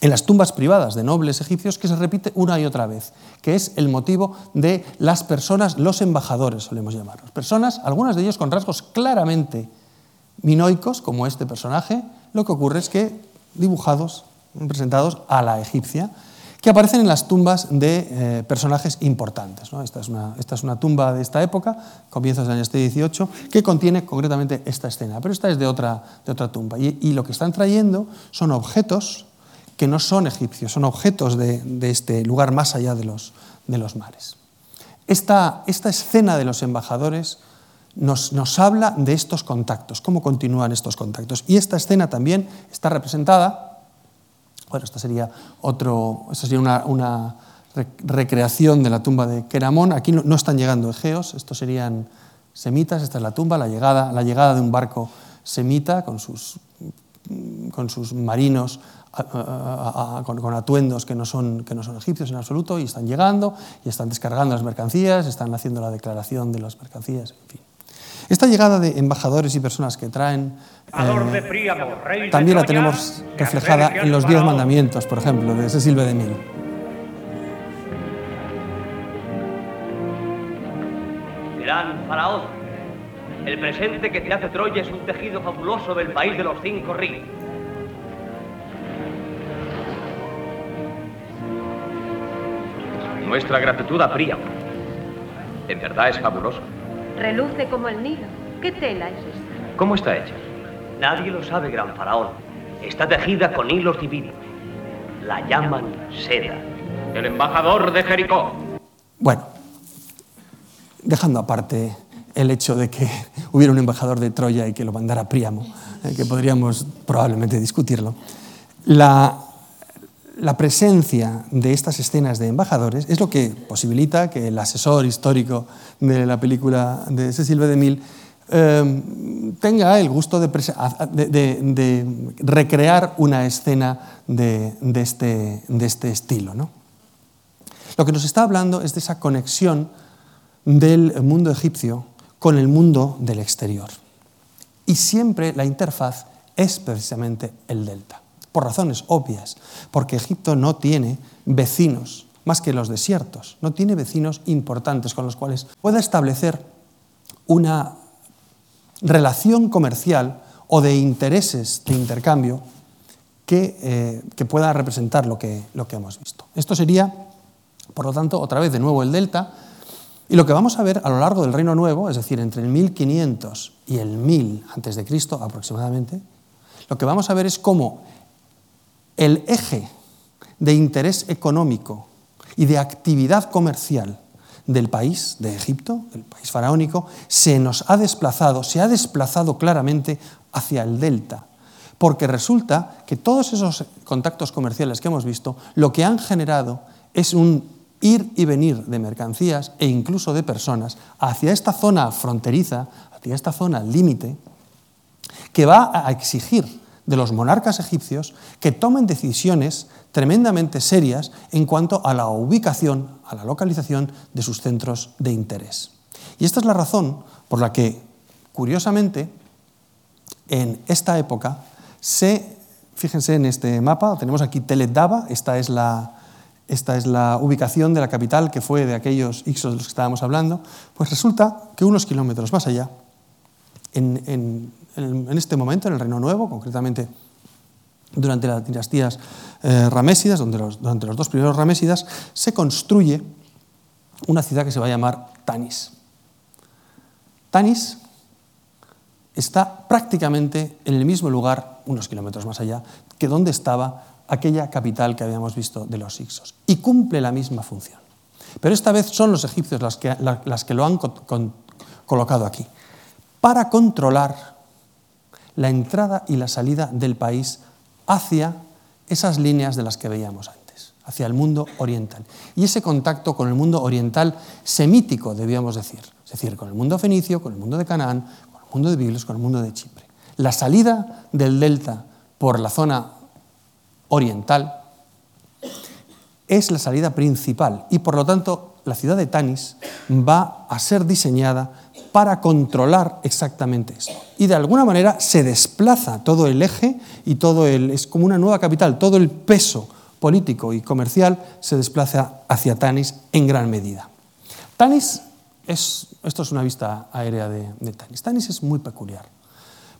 en las tumbas privadas de nobles egipcios que se repite una y otra vez, que es el motivo de las personas, los embajadores, solemos llamarlos. Personas, algunas de ellos con rasgos claramente minoicos, como este personaje, lo que ocurre es que dibujados, presentados a la egipcia, que aparecen en las tumbas de eh, personajes importantes. Esta, es una, tumba de esta época, comienzos del año 18, que contiene concretamente esta escena, pero esta es de otra, tumba. Y, lo que están trayendo son objetos que no son egipcios, son objetos de, este lugar más allá de los, de los mares. Esta escena de los embajadores nos, habla de estos contactos, cómo continúan estos contactos. Y esta escena también está representada, bueno, esta sería, otro, esta sería una, recreación de la tumba de Keramón. Aquí no, están llegando egeos, estos serían semitas, esta es la tumba, la llegada, la llegada de un barco semita con sus, con sus marinos con, atuendos que no, son, que no son egipcios en absoluto y están llegando y están descargando las mercancías, están haciendo la declaración de las mercancías, en fin. Esta llegada de embajadores y personas que traen eh, también la tenemos reflejada en los diez mandamientos, por ejemplo, de Cecil B. DeMille. Gran faraón, el presente que te hace Troya es un tejido fabuloso del país de los cinco ríos. Nuestra gratitud a Príamo. En verdad es fabuloso. Reluce como el Nilo. ¿Qué tela es esta? ¿Cómo está hecha? Nadie lo sabe, gran faraón. Está tejida con hilos divinos. La llaman seda. El embajador de Jericó. Bueno, dejando aparte el hecho de que hubiera un embajador de Troya y que lo mandara Príamo, eh, que podríamos probablemente discutirlo, la, la presencia de estas escenas de embajadores es lo que posibilita que el asesor histórico de la película de Cecil B. DeMille eh, tenga el gusto de, recrear una escena de, este, este, estilo. ¿no? Lo que nos está hablando es de esa conexión del mundo egipcio con el mundo del exterior. Y siempre la interfaz es precisamente el delta, por razones obvias, porque Egipto no tiene vecinos más que los desiertos, no tiene vecinos importantes con los cuales pueda establecer una relación comercial o de intereses de intercambio que, eh, que pueda representar lo que, lo que hemos visto. Esto sería, por lo tanto, otra vez de nuevo el delta, y lo que vamos a ver a lo largo del Reino Nuevo, es decir, entre el 1500 y el 1000 antes de Cristo aproximadamente, lo que vamos a ver es cómo el eje de interés económico y de actividad comercial del país, de Egipto, del país faraónico, se nos ha desplazado, se ha desplazado claramente hacia el delta, porque resulta que todos esos contactos comerciales que hemos visto, lo que han generado es un ir y venir de mercancías e incluso de personas hacia esta zona fronteriza, hacia esta zona límite, que va a exigir de los monarcas egipcios que tomen decisiones tremendamente serias en cuanto a la ubicación, a la localización de sus centros de interés. Y esta es la razón por la que, curiosamente, en esta época se, fíjense en este mapa, tenemos aquí Teledaba, esta es la, esta es la ubicación de la capital que fue de aquellos Ixos de los que estábamos hablando, pues resulta que unos kilómetros más allá, en, este momento, en el Reino Nuevo, concretamente durante las dinastías eh, ramésidas, los, durante los dos primeros ramésidas, se construye una ciudad que se va a llamar Tanis. Tanis está prácticamente en el mismo lugar, unos kilómetros más allá, que donde estaba aquella capital que habíamos visto de los Ixos y cumple la misma función. Pero esta vez son los egipcios las que, las que lo han colocado aquí, para controlar la entrada y la salida del país hacia esas líneas de las que veíamos antes, hacia el mundo oriental. Y ese contacto con el mundo oriental semítico, debíamos decir, es decir, con el mundo fenicio, con el mundo de Canaán, con el mundo de Biblos, con el mundo de Chipre. La salida del delta por la zona oriental, es la salida principal y por lo tanto la ciudad de Tanis va a ser diseñada para controlar exactamente eso. Y de alguna manera se desplaza todo el eje y todo el es como una nueva capital, todo el peso político y comercial se desplaza hacia Tanis en gran medida. Tanis es, esto es una vista aérea de, Tanis. Tanis es muy peculiar,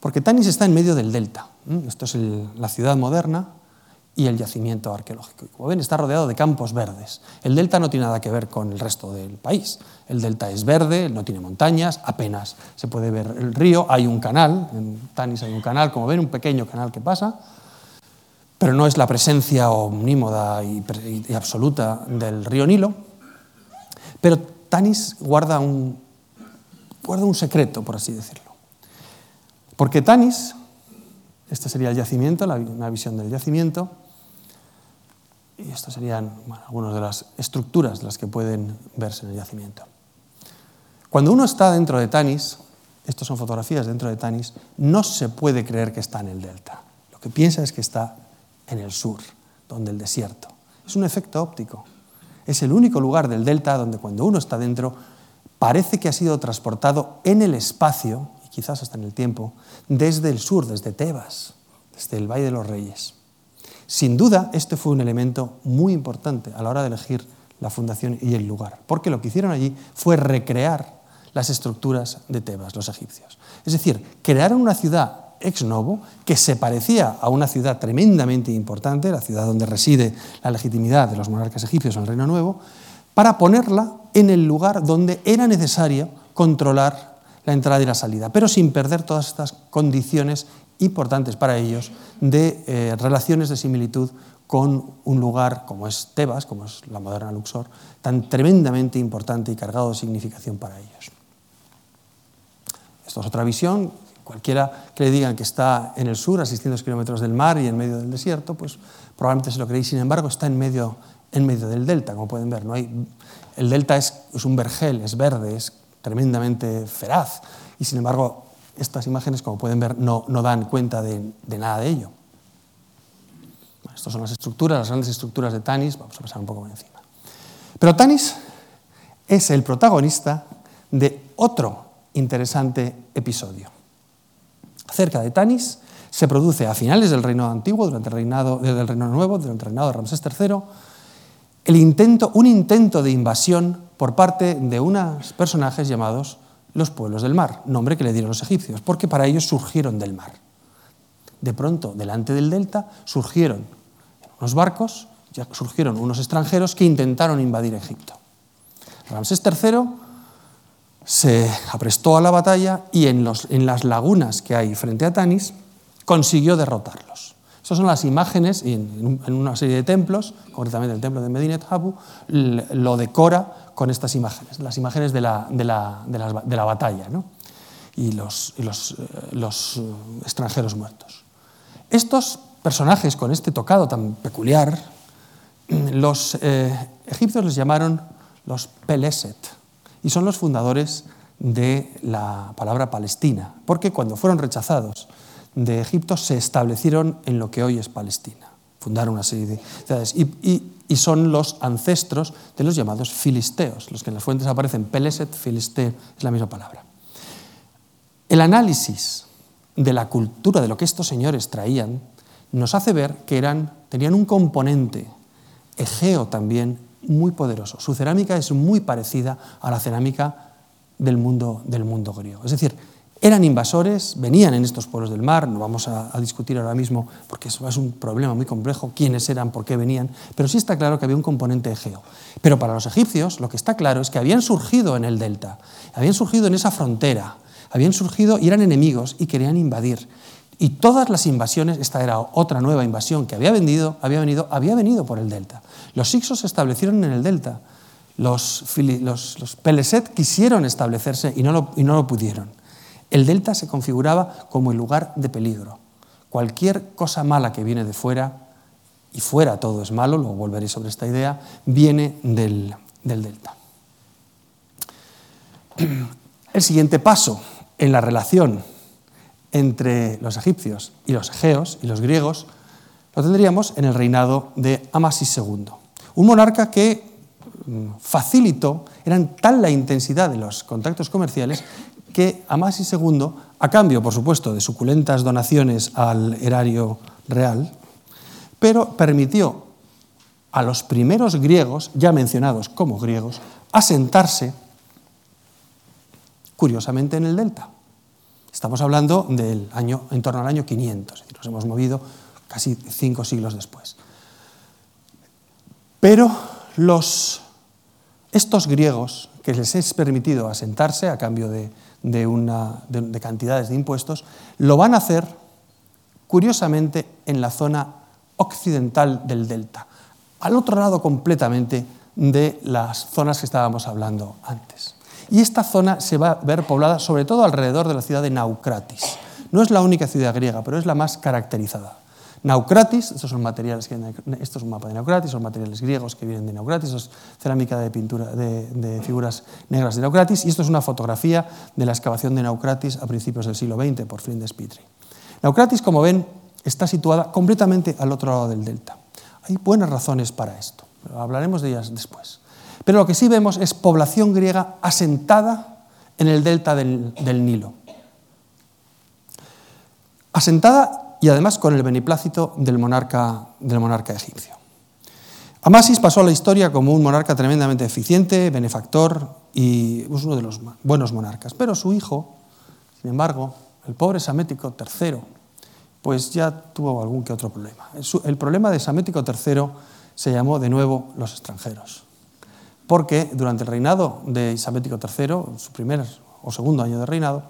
porque Tanis está en medio del delta. Esto es la ciudad moderna, y el yacimiento arqueológico. como ven, está rodeado de campos verdes. El delta no tiene nada que ver con el resto del país. El delta es verde, no tiene montañas, apenas se puede ver el río. Hay un canal, en Tanis hay un canal, como ven, un pequeño canal que pasa, pero no es la presencia omnímoda y, absoluta del río Nilo. Pero Tanis guarda un, guarda un secreto, por así decirlo. Porque Tanis, este sería el yacimiento, una visión del yacimiento, y estas serían algunas de las estructuras las que pueden verse en el yacimiento. Cuando uno está dentro de Tanis, estas son fotografías dentro de Tanis, no se puede creer que está en el delta. Lo que piensa es que está en el sur, donde el desierto. Es un efecto óptico. Es el único lugar del delta donde cuando uno está dentro parece que ha sido transportado en el espacio, y quizás hasta en el tiempo, desde el sur, desde Tebas, desde el Valle de los Reyes. Sin duda, este fue un elemento muy importante a la hora de elegir la fundación y el lugar, porque lo que hicieron allí fue recrear las estructuras de Tebas, los egipcios. Es decir, crearon una ciudad ex novo que se parecía a una ciudad tremendamente importante, la ciudad donde reside la legitimidad de los monarcas egipcios en el Reino Nuevo, para ponerla en el lugar donde era necesario controlar la entrada y la salida, pero sin perder todas estas condiciones importantes para ellos de eh, relaciones de similitud con un lugar como es Tebas, como es la moderna Luxor, tan tremendamente importante y cargado de significación para ellos. Esto es otra visión. Cualquiera que le digan que está en el sur, a 600 kilómetros del mar y en medio del desierto, pues probablemente se lo creéis. Sin embargo, está en medio, en medio del delta, como pueden ver. ¿no? Hay, el delta es, es un vergel, es verde, es tremendamente feraz. Y sin embargo, estas imágenes, como pueden ver, no, dan cuenta de, nada de ello. estas son las estructuras, las grandes estructuras de Tanis. Vamos a pasar un poco por encima. Pero Tanis es el protagonista de otro interesante episodio. Cerca de Tanis se produce a finales del reino antiguo, durante el reinado del reino nuevo, durante el reinado de Ramsés III, el intento, un intento de invasión por parte de unos personajes llamados los pueblos del mar, nombre que le dieron los egipcios, porque para ellos surgieron del mar. De pronto, delante del delta, surgieron unos barcos, ya surgieron unos extranjeros que intentaron invadir Egipto. Ramsés III se aprestó a la batalla y en, las lagunas que hay frente a Tanis consiguió derrotarlos. Esas son las imágenes, y en, una serie de templos, concretamente el templo de Medinet Habu, lo decora con estas imágenes, las imágenes de la, batalla y, los, los eh, extranjeros muertos. Estos personajes con este tocado tan peculiar, los eh, egipcios les llamaron los Peleset y son los fundadores de la palabra Palestina, porque cuando fueron rechazados de Egipto se establecieron en lo que hoy es Palestina, fundaron una serie de ciudades y, son los ancestros de los llamados filisteos, los que en las fuentes aparecen Peleset, filisteo, es la misma palabra. El análisis de la cultura de lo que estos señores traían nos hace ver que eran, tenían un componente egeo también muy poderoso. Su cerámica es muy parecida a la cerámica del mundo, del mundo griego. Es decir, eran invasores, venían en estos pueblos del mar, no vamos a, discutir ahora mismo porque eso es un problema muy complejo, quiénes eran, por qué venían, pero sí está claro que había un componente egeo. Pero para los egipcios lo que está claro es que habían surgido en el delta, habían surgido en esa frontera, habían surgido y eran enemigos y querían invadir. Y todas las invasiones, esta era otra nueva invasión que había, vendido, había, venido, había venido por el delta. Los Ixos se establecieron en el delta. Los, los, Peleset quisieron establecerse y no, lo, y no lo pudieron. El delta se configuraba como el lugar de peligro. Cualquier cosa mala que viene de fuera, y fuera todo es malo, luego volveré sobre esta idea, viene del, del delta. *clears throat* El siguiente paso en la relación entre los egipcios y los egeos y los griegos lo tendríamos en el reinado de Amasis II, un monarca que mm, facilitó, eran tal la intensidad de los contactos comerciales que Amasis II, a cambio, por supuesto, de suculentas donaciones al erario real, pero permitió a los primeros griegos, ya mencionados como griegos, asentarse, curiosamente, en el delta. Estamos hablando del año, en torno al año 500, nos hemos movido casi cinco siglos después. Pero estos griegos que les es permitido asentarse a cambio de, una, de cantidades de impuestos, lo van a hacer, curiosamente, en la zona occidental del delta, al otro lado completamente de las zonas que estábamos hablando antes. Y esta zona se va a ver poblada sobre todo alrededor de la ciudad de Naucratis. No es la única ciudad griega, pero es la más caracterizada. Naucratis, estos son materiales que, esto es un mapa de Naucratis, son materiales griegos que vienen de Naucratis, es cerámica de pintura de, figuras negras de Naucratis, y esto es una fotografía de la excavación de Naucratis a principios del siglo XX por Flinders Petrie. Naucratis, como ven, está situada completamente al otro lado del delta. Hay buenas razones para esto, hablaremos de ellas después. Pero lo que sí vemos es población griega asentada en el delta del, Nilo. Asentada y además con el beneplácito del monarca, del monarca egipcio. Amasis pasó a la historia como un monarca tremendamente eficiente, benefactor y uno de los buenos monarcas. Pero su hijo, sin embargo, el pobre Samético III, pues ya tuvo algún que otro problema. El problema de Samético III se llamó de nuevo los extranjeros porque durante el reinado de Isamético III, su primer o segundo año de reinado,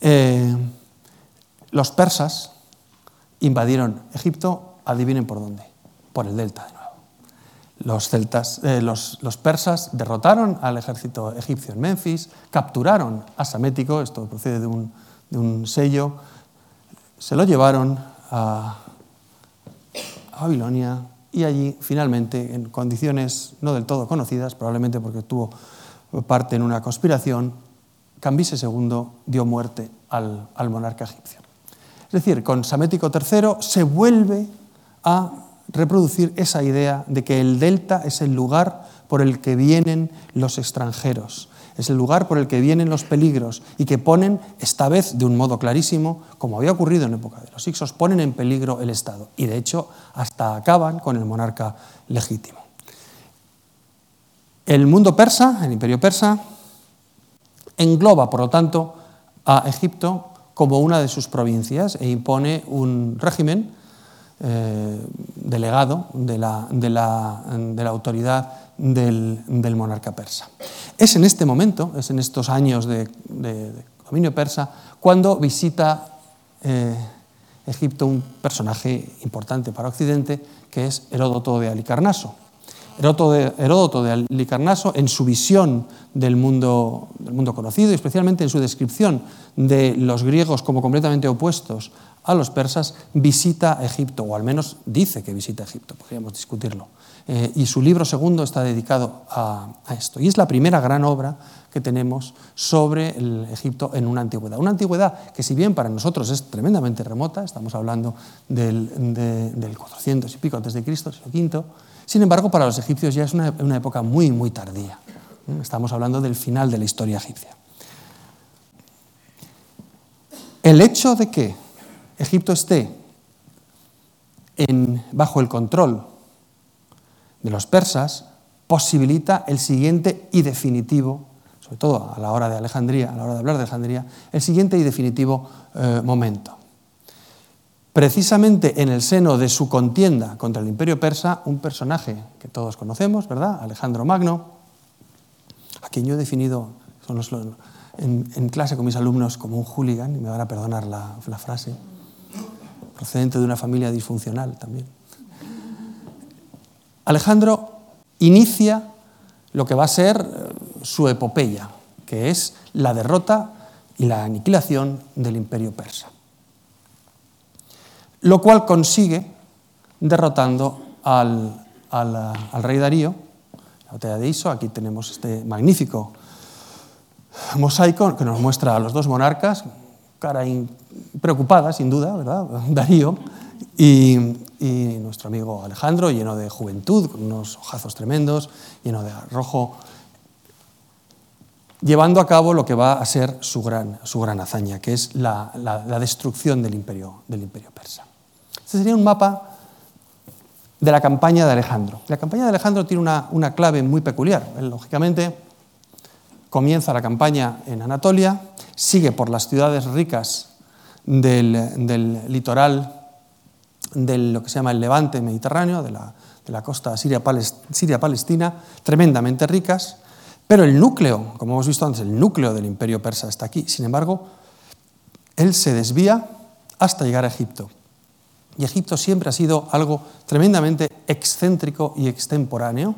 eh, los persas invadieron Egipto, adivinen por dónde, por el delta de nuevo. Eh, los, persas derrotaron al ejército egipcio en Memphis, capturaron a Samético, esto procede de un, de un sello, se lo llevaron a Babilonia, y allí finalmente, en condiciones no del todo conocidas, probablemente porque tuvo parte en una conspiración, Cambise II dio muerte al, monarca egipcio. Es decir, con Samético III se vuelve a reproducir esa idea de que el delta es el lugar por el que vienen los extranjeros. es el lugar por el que vienen los peligros y que ponen, esta vez de un modo clarísimo, como había ocurrido en época de los Ixos, ponen en peligro el Estado y de hecho hasta acaban con el monarca legítimo. El mundo persa, el imperio persa, engloba, por lo tanto, a Egipto como una de sus provincias e impone un régimen eh, delegado de la, de, la, de la, autoridad del, del, monarca persa. Es en este momento, es en estos años de, dominio persa, cuando visita eh, Egipto un personaje importante para Occidente, que es Heródoto de Alicarnaso. Heródoto de, Alicarnaso, en su visión del mundo, conocido y especialmente en su descripción de los griegos como completamente opuestos a los persas, visita Egipto, o al menos dice que visita Egipto, podríamos discutirlo. Eh, y su libro segundo está dedicado a, esto. Y es la primera gran obra que tenemos sobre Egipto en una antigüedad. Una antigüedad que si bien para nosotros es tremendamente remota, estamos hablando del, de, del 400 y pico antes de Cristo, siglo V, sin embargo, para los egipcios ya es una, época muy, muy tardía. Estamos hablando del final de la historia egipcia. El hecho de que Egipto esté bajo el control de los persas posibilita el siguiente y definitivo, sobre todo a la hora de Alejandría, a la hora de hablar de Alejandría, el siguiente y definitivo eh, momento precisamente en el seno de su contienda contra el imperio persa, un personaje que todos conocemos, ¿verdad? Alejandro Magno, a quien yo he definido en, clase con mis alumnos como un hooligan, y me van a perdonar la, la frase, procedente de una familia disfuncional también. Alejandro inicia lo que va a ser eh, su epopeya, que es la derrota y la aniquilación del imperio persa lo cual consigue derrotando al, al, rey Darío, la batalla de Iso. Aquí tenemos este magnífico mosaico que nos muestra a los dos monarcas, cara preocupada, sin duda, ¿verdad? *laughs* Darío y, y, nuestro amigo Alejandro, lleno de juventud, con unos ojazos tremendos, lleno de rojo, llevando a cabo lo que va a ser su gran, su gran hazaña, que es la, la, la destrucción del imperio, del imperio persa. Este sería un mapa de la campaña de Alejandro. La campaña de Alejandro tiene una, una clave muy peculiar. Él, lógicamente, comienza la campaña en Anatolia, sigue por las ciudades ricas del, litoral de lo que se llama el levante mediterráneo, de la, de la costa siria-palestina, tremendamente ricas, pero el núcleo, como hemos visto antes, el núcleo del imperio persa está aquí. Sin embargo, él se desvía hasta llegar a Egipto. Y Egipto siempre ha sido algo tremendamente excéntrico y extemporáneo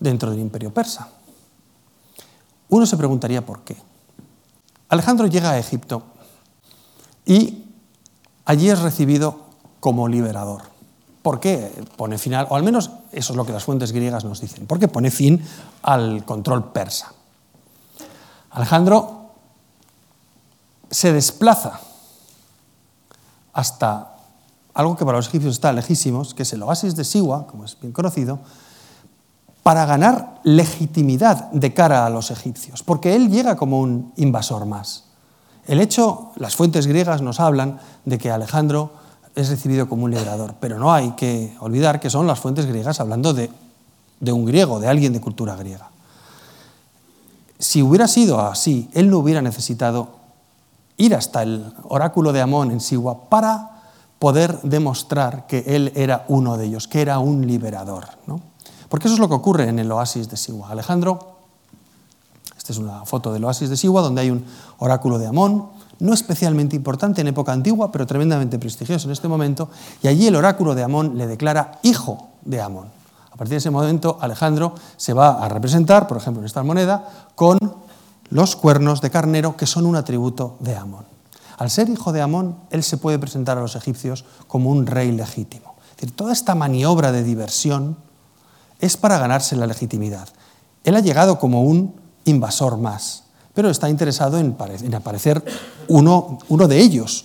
dentro del imperio persa. Uno se preguntaría por qué. Alejandro llega a Egipto y allí es recibido como liberador. ¿Por qué pone final, o al menos eso es lo que las fuentes griegas nos dicen, por qué pone fin al control persa? Alejandro se desplaza hasta algo que para los egipcios está lejísimos, que es el oasis de Siwa, como es bien conocido, para ganar legitimidad de cara a los egipcios, porque él llega como un invasor más. El hecho, las fuentes griegas nos hablan de que Alejandro es recibido como un liberador, pero no hay que olvidar que son las fuentes griegas hablando de, de un griego, de alguien de cultura griega. Si hubiera sido así, él no hubiera necesitado ir hasta el oráculo de Amón en Siwa para poder demostrar que él era uno de ellos, que era un liberador. ¿no? Porque eso es lo que ocurre en el oasis de Siwa. Alejandro, esta es una foto del oasis de Siwa, donde hay un oráculo de Amón, no especialmente importante en época antigua, pero tremendamente prestigioso en este momento, y allí el oráculo de Amón le declara hijo de Amón. A partir de ese momento, Alejandro se va a representar, por ejemplo, en esta moneda, con los cuernos de carnero, que son un atributo de Amón. Al ser hijo de Amón, él se puede presentar a los egipcios como un rey legítimo. Toda esta maniobra de diversión es para ganarse la legitimidad. Él ha llegado como un invasor más, pero está interesado en, aparecer uno, uno de ellos,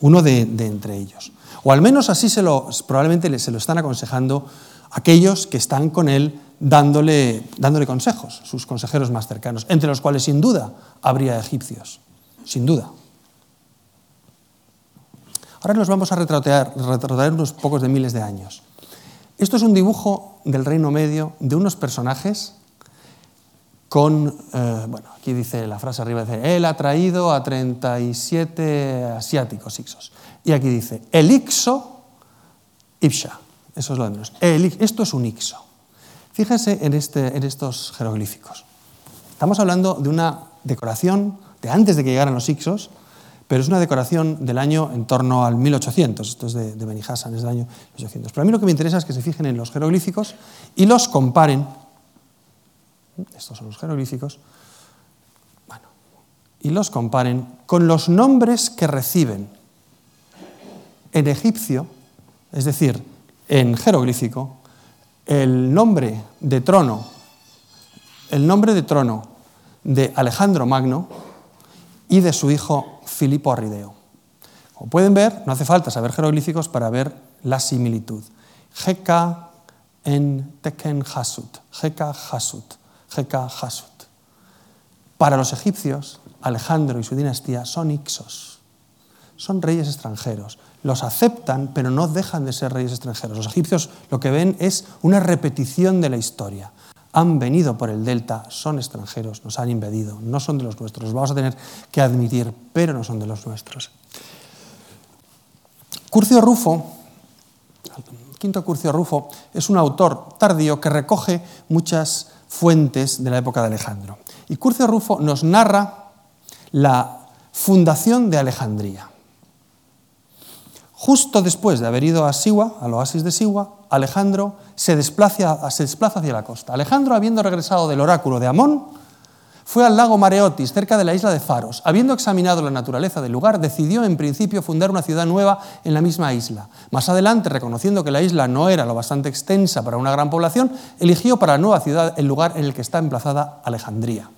uno de, de, entre ellos. O al menos así se lo, probablemente se lo están aconsejando aquellos que están con él dándole, dándole consejos, sus consejeros más cercanos, entre los cuales sin duda habría egipcios, sin duda. Ahora nos vamos a retrotraer, unos pocos de miles de años. Esto es un dibujo del Reino Medio de unos personajes con, eh, bueno, aquí dice la frase arriba, dice, él ha traído a 37 asiáticos ixos. Y aquí dice, el ixo, ipsha. Eso es lo de menos. esto es un ixo. Fíjense en, este, en estos jeroglíficos. Estamos hablando de una decoración de antes de que llegaran los ixos, pero es una decoración del año en torno al 1800. Esto es de, de Benihassan, es del año 1800. Pero a mí lo que me interesa es que se fijen en los jeroglíficos y los comparen estos son los jeroglíficos, bueno, y los comparen con los nombres que reciben en egipcio, es decir, en jeroglífico, el nombre de trono, el nombre de trono de Alejandro Magno y de su hijo Filipo Arrideo. Como pueden ver, no hace falta saber jeroglíficos para ver la similitud. Heka en Teken Hasut. Heka Hasut. Heka Hasut. Para los egipcios, Alejandro y su dinastía son ixos, son reyes extranjeros. Los aceptan, pero no dejan de ser reyes extranjeros. Los egipcios lo que ven es una repetición de la historia. Han venido por el delta, son extranjeros, nos han invadido, no son de los nuestros. Los vamos a tener que admitir, pero no son de los nuestros. Curcio Rufo, Quinto Curcio Rufo, es un autor tardío que recoge muchas fuentes de la época de Alejandro. Y Curcio Rufo nos narra la fundación de Alejandría. Justo después de haber ido a Siwa, al oasis de Siwa, Alejandro se desplaza, se desplaza hacia la costa. Alejandro, habiendo regresado del oráculo de Amón, fue al lago Mareotis, cerca de la isla de Faros. Habiendo examinado la naturaleza del lugar, decidió en principio fundar una ciudad nueva en la misma isla. Más adelante, reconociendo que la isla no era lo bastante extensa para una gran población, eligió para la nueva ciudad el lugar en el que está emplazada Alejandría,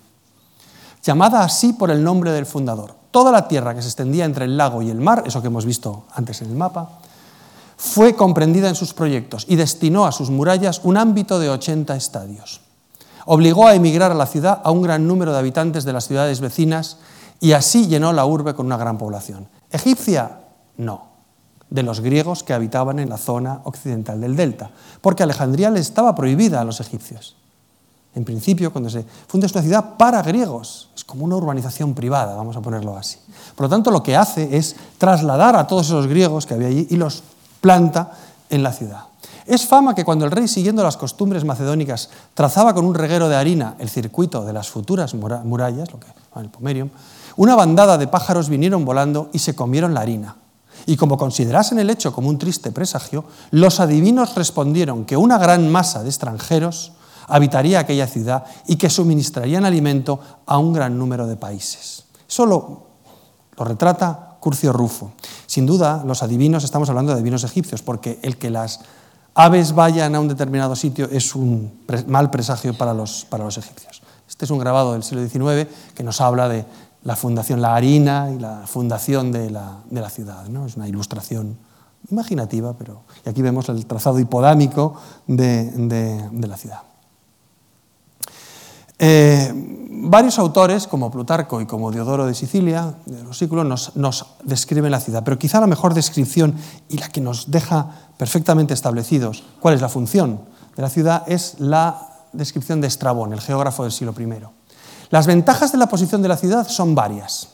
llamada así por el nombre del fundador. Toda la tierra que se extendía entre el lago y el mar, eso que hemos visto antes en el mapa, fue comprendida en sus proyectos y destinó a sus murallas un ámbito de 80 estadios obligó a emigrar a la ciudad a un gran número de habitantes de las ciudades vecinas y así llenó la urbe con una gran población. Egipcia, no, de los griegos que habitaban en la zona occidental del delta, porque Alejandría le estaba prohibida a los egipcios. En principio, cuando se funda es una ciudad para griegos, es como una urbanización privada, vamos a ponerlo así. Por lo tanto, lo que hace es trasladar a todos esos griegos que había allí y los planta en la ciudad. Es fama que cuando el rey, siguiendo las costumbres macedónicas, trazaba con un reguero de harina el circuito de las futuras murallas, lo que el pomerium, una bandada de pájaros vinieron volando y se comieron la harina. Y como considerasen el hecho como un triste presagio, los adivinos respondieron que una gran masa de extranjeros habitaría aquella ciudad y que suministrarían alimento a un gran número de países. Solo lo retrata Curcio Rufo. Sin duda, los adivinos, estamos hablando de adivinos egipcios, porque el que las aves vayan a un determinado sitio es un mal presagio para los, para los egipcios. Este es un grabado del siglo XIX que nos habla de la fundación, la harina y la fundación de la, de la ciudad. ¿no? Es una ilustración imaginativa, pero y aquí vemos el trazado hipodámico de, de, la ciudad. Eh, varios autores, como Plutarco y como Diodoro de Sicilia, de los siglos, nos, nos describen la ciudad, pero quizá la mejor descripción y la que nos deja perfectamente establecidos cuál es la función de la ciudad es la descripción de Estrabón, el geógrafo del siglo I. Las ventajas de la posición de la ciudad son varias.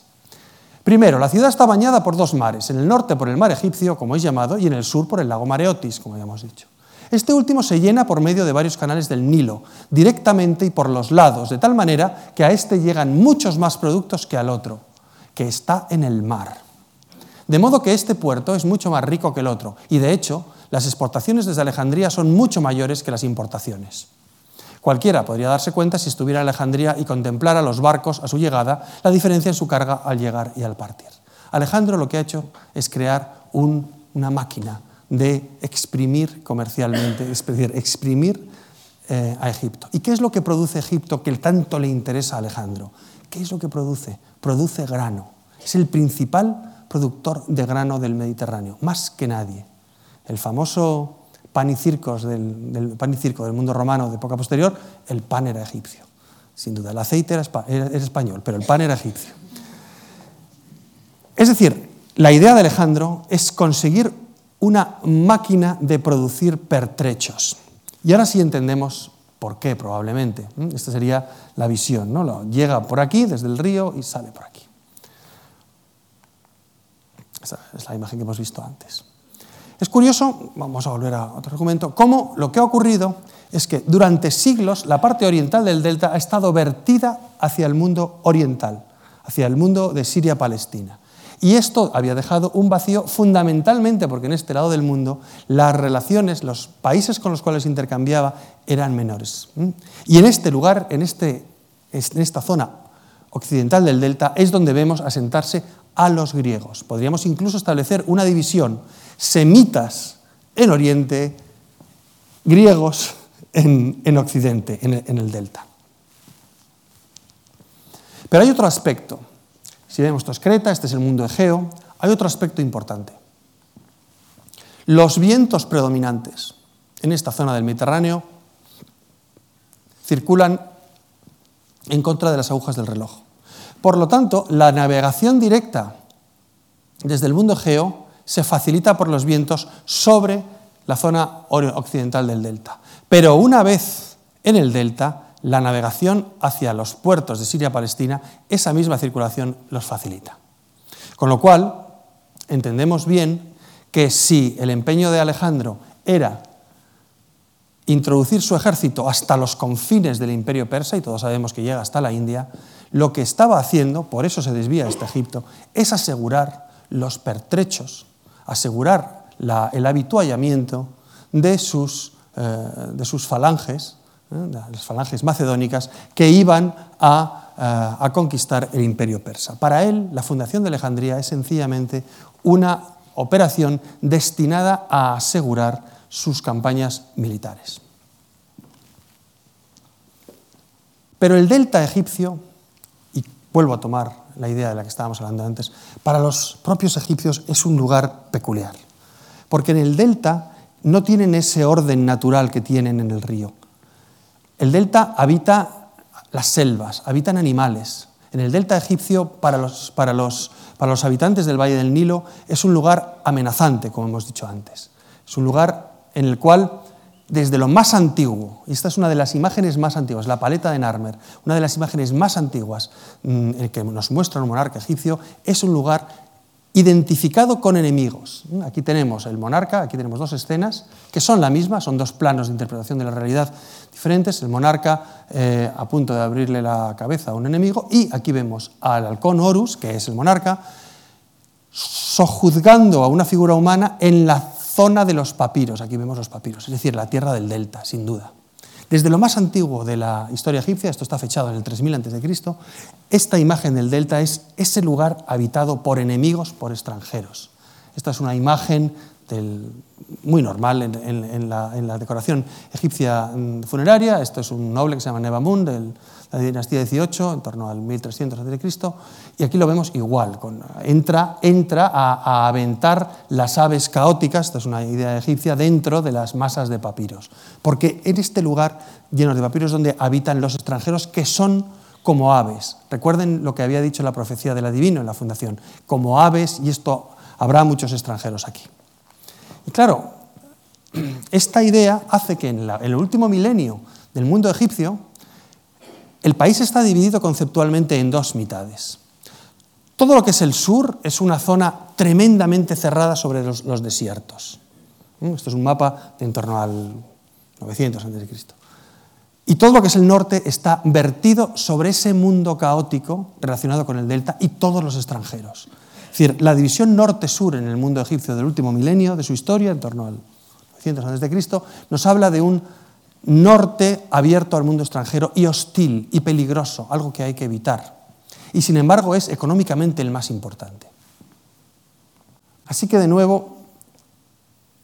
Primero, la ciudad está bañada por dos mares, en el norte por el mar egipcio, como es llamado, y en el sur por el lago Mareotis, como ya hemos dicho. Este último se llena por medio de varios canales del Nilo, directamente y por los lados, de tal manera que a este llegan muchos más productos que al otro, que está en el mar. De modo que este puerto es mucho más rico que el otro, y de hecho, las exportaciones desde Alejandría son mucho mayores que las importaciones. Cualquiera podría darse cuenta si estuviera en Alejandría y contemplara los barcos a su llegada, la diferencia en su carga al llegar y al partir. Alejandro lo que ha hecho es crear una máquina de exprimir comercialmente, es decir, exprimir eh, a Egipto. ¿Y qué es lo que produce Egipto que tanto le interesa a Alejandro? ¿Qué es lo que produce? Produce grano. Es el principal productor de grano del Mediterráneo, más que nadie. El famoso pan y, del, pan y circo del mundo romano de época posterior, el pan era egipcio. Sin duda, el aceite era, era, era español, pero el pan era egipcio. Es decir, la idea de Alejandro es conseguir una máquina de producir pertrechos. Y ahora sí entendemos por qué, probablemente. Esta sería la visión. ¿no? Llega por aquí, desde el río, y sale por aquí. Esa es la imagen que hemos visto antes. Es curioso, vamos a volver a otro argumento, cómo lo que ha ocurrido es que durante siglos la parte oriental del delta ha estado vertida hacia el mundo oriental, hacia el mundo de Siria-Palestina. Y esto había dejado un vacío fundamentalmente porque en este lado del mundo las relaciones, los países con los cuales intercambiaba eran menores. Y en este lugar, en, este, en esta zona occidental del delta, es donde vemos asentarse a los griegos. Podríamos incluso establecer una división, semitas en Oriente, griegos en, en Occidente, en el, en el delta. Pero hay otro aspecto si vemos esto es Creta, este es el mundo egeo, hay otro aspecto importante. Los vientos predominantes en esta zona del Mediterráneo circulan en contra de las agujas del reloj. Por lo tanto, la navegación directa desde el mundo egeo se facilita por los vientos sobre la zona occidental del delta. Pero una vez en el delta, la navegación hacia los puertos de Siria-Palestina, esa misma circulación los facilita. Con lo cual, entendemos bien que si el empeño de Alejandro era introducir su ejército hasta los confines del imperio persa, y todos sabemos que llega hasta la India, lo que estaba haciendo, por eso se desvía este Egipto, es asegurar los pertrechos, asegurar el habituallamiento de sus, eh, de sus falanges. Las falanges macedónicas, que iban a, eh, a, conquistar el imperio persa. Para él, la fundación de Alejandría es sencillamente una operación destinada a asegurar sus campañas militares. Pero el delta egipcio, y vuelvo a tomar la idea de la que estábamos hablando antes, para los propios egipcios es un lugar peculiar, porque en el delta no tienen ese orden natural que tienen en el río. El delta habita las selvas, habitan animales. En el delta egipcio, para los, para, los, para los, habitantes del Valle del Nilo, es un lugar amenazante, como hemos dicho antes. Es un lugar en el cual, desde lo más antiguo, y esta es una de las imágenes más antiguas, la paleta de Narmer, una de las imágenes más antiguas en mm, que nos muestra un monarca egipcio, es un lugar identificado con enemigos. Aquí tenemos el monarca, aquí tenemos dos escenas que son la misma, son dos planos de interpretación de la realidad diferentes. El monarca eh, a punto de abrirle la cabeza a un enemigo y aquí vemos al halcón Horus, que es el monarca, sojuzgando a una figura humana en la zona de los papiros. Aquí vemos los papiros, es decir, la tierra del delta, sin duda. Desde lo más antiguo de la historia egipcia, esto está fechado en el 3000 a.C., esta imagen del delta es ese lugar habitado por enemigos, por extranjeros. Esta es una imagen del, muy normal en, la, decoración egipcia mm, funeraria. Esto es un noble que se llama Nebamun, de la dinastía XVIII, en torno al 1300 a.C. Y aquí lo vemos igual. Con, entra entra a, aventar las aves caóticas, esta es una idea egipcia, dentro de las masas de papiros. Porque en este lugar lleno de papiros donde habitan los extranjeros que son como aves. Recuerden lo que había dicho la profecía del adivino en la fundación. Como aves, y esto habrá muchos extranjeros aquí. Y claro, *clears throat* esta idea hace que en, el último milenio del mundo egipcio, el país está dividido conceptualmente en dos mitades. Todo lo que es el sur es una zona tremendamente cerrada sobre los, desiertos. Esto es un mapa de en torno al 900 a.C. Y todo lo que es el norte está vertido sobre ese mundo caótico relacionado con el delta y todos los extranjeros. Es decir, la división norte-sur en el mundo egipcio del último milenio de su historia, en torno al 900 a.C., nos habla de un norte abierto al mundo extranjero y hostil y peligroso, algo que hay que evitar. Y sin embargo es económicamente el más importante. Así que de nuevo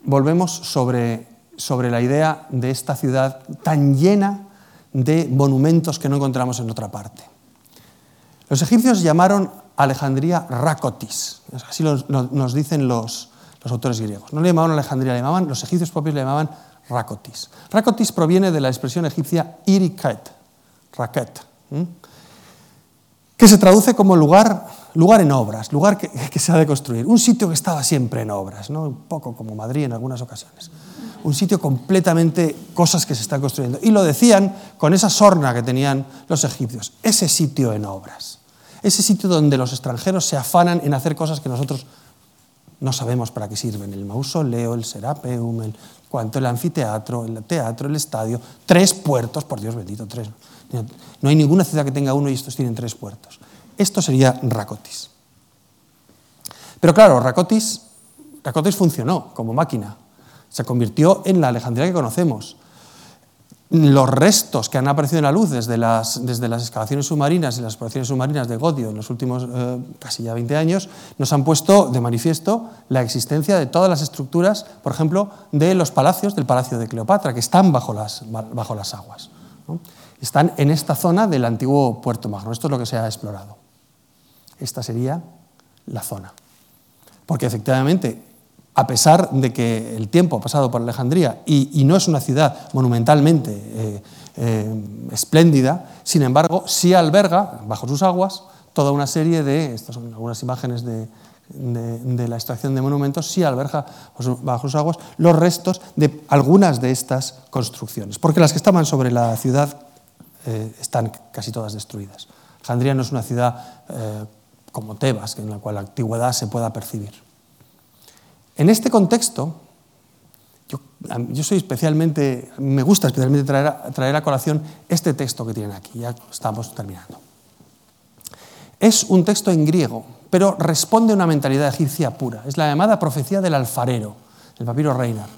volvemos sobre, sobre la idea de esta ciudad tan llena de monumentos que no encontramos en otra parte. Los egipcios llamaron Alejandría Rakotis. Así nos dicen los, autores griegos. No le llamaban Alejandría, le llamaban, los egipcios propios le llamaban Rakotis. Rakotis proviene de la expresión egipcia iriket, raket, que se traduce como lugar, lugar en obras, lugar que, se ha de construir, un sitio que estaba siempre en obras, ¿no? un poco como Madrid en algunas ocasiones. Un sitio completamente cosas que se están construyendo. Y lo decían con esa sorna que tenían los egipcios, ese sitio en obras, ese sitio donde los extranjeros se afanan en hacer cosas que nosotros no sabemos para qué sirven. El mausoleo, el serapeum, el cuanto, el anfiteatro, el teatro, el estadio. Tres puertos, por Dios bendito, tres. No hay ninguna ciudad que tenga uno y estos tienen tres puertos. Esto sería Racotis. Pero claro, Racotis, Racotis funcionó como máquina. Se convirtió en la Alejandría que conocemos los restos que han aparecido en la luz desde las, desde las excavaciones submarinas y las exploraciones submarinas de Godio en los últimos eh, casi ya 20 años, nos han puesto de manifiesto la existencia de todas las estructuras, por ejemplo, de los palacios del Palacio de Cleopatra, que están bajo las, bajo las aguas. Están en esta zona del antiguo Puerto Magno. Esto es lo que se ha explorado. Esta sería la zona. Porque efectivamente a pesar de que el tiempo ha pasado por Alejandría y, no es una ciudad monumentalmente eh, eh, espléndida, sin embargo, sí alberga bajo sus aguas toda una serie de, estas son algunas imágenes de, la extracción de monumentos, sí alberga bajo sus aguas los restos de algunas de estas construcciones, porque las que estaban sobre la ciudad eh, están casi todas destruidas. Alejandría no es una ciudad como Tebas, en la cual la antigüedad se pueda percibir. En este contexto, yo, soy especialmente, me gusta especialmente traer a, traer a colación este texto que tienen aquí, ya estamos terminando. Es un texto en griego, pero responde a una mentalidad egipcia pura. Es la llamada profecía del alfarero, el papiro Reinar.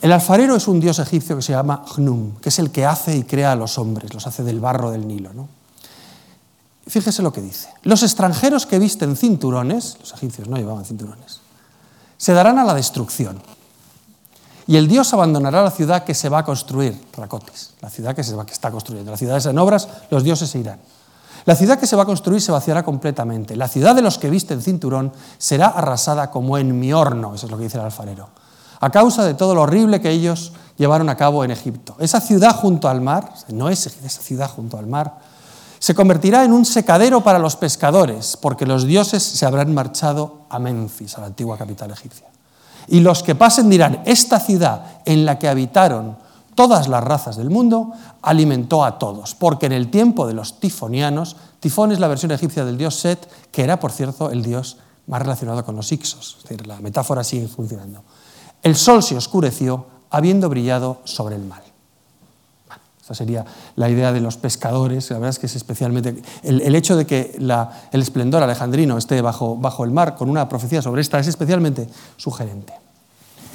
El alfarero es un dios egipcio que se llama Hnum, que es el que hace y crea a los hombres, los hace del barro del Nilo. ¿no? Fíjese lo que dice. Los extranjeros que visten cinturones, los egipcios no llevaban cinturones, se darán a la destrucción. Y el Dios abandonará la ciudad que se va a construir, Racotis, la ciudad que se va, que está construyendo. La ciudad en obras, los dioses se irán. La ciudad que se va a construir se vaciará completamente. La ciudad de los que visten cinturón será arrasada como en mi horno, eso es lo que dice el alfarero, a causa de todo lo horrible que ellos llevaron a cabo en Egipto. Esa ciudad junto al mar, no es esa ciudad junto al mar, se convertirá en un secadero para los pescadores, porque los dioses se habrán marchado a Memphis, a la antigua capital egipcia. Y los que pasen dirán, esta ciudad en la que habitaron todas las razas del mundo, alimentó a todos, porque en el tiempo de los tifonianos, Tifón es la versión egipcia del dios Set, que era, por cierto, el dios más relacionado con los Ixos, es decir, la metáfora sigue funcionando. El sol se oscureció, habiendo brillado sobre el mal. Esa sería la idea de los pescadores. La verdad es que es especialmente. El, hecho de que el esplendor alejandrino esté bajo, el mar con una profecía sobre esta es especialmente sugerente.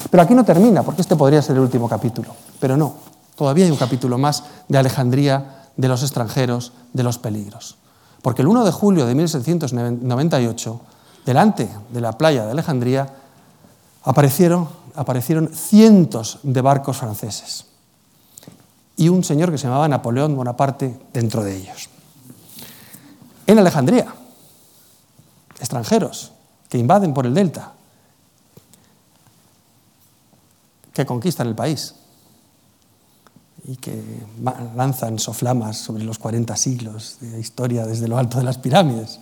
Pero aquí no termina, porque este podría ser el último capítulo. Pero no, todavía hay un capítulo más de Alejandría, de los extranjeros, de los peligros. Porque el 1 de julio de 1798, delante de la playa de Alejandría, aparecieron, aparecieron cientos de barcos franceses y un señor que se llamaba Napoleón Bonaparte dentro de ellos. En Alejandría, extranjeros que invaden por el delta, que conquistan el país y que lanzan soflamas sobre los 40 siglos de historia desde lo alto de las pirámides.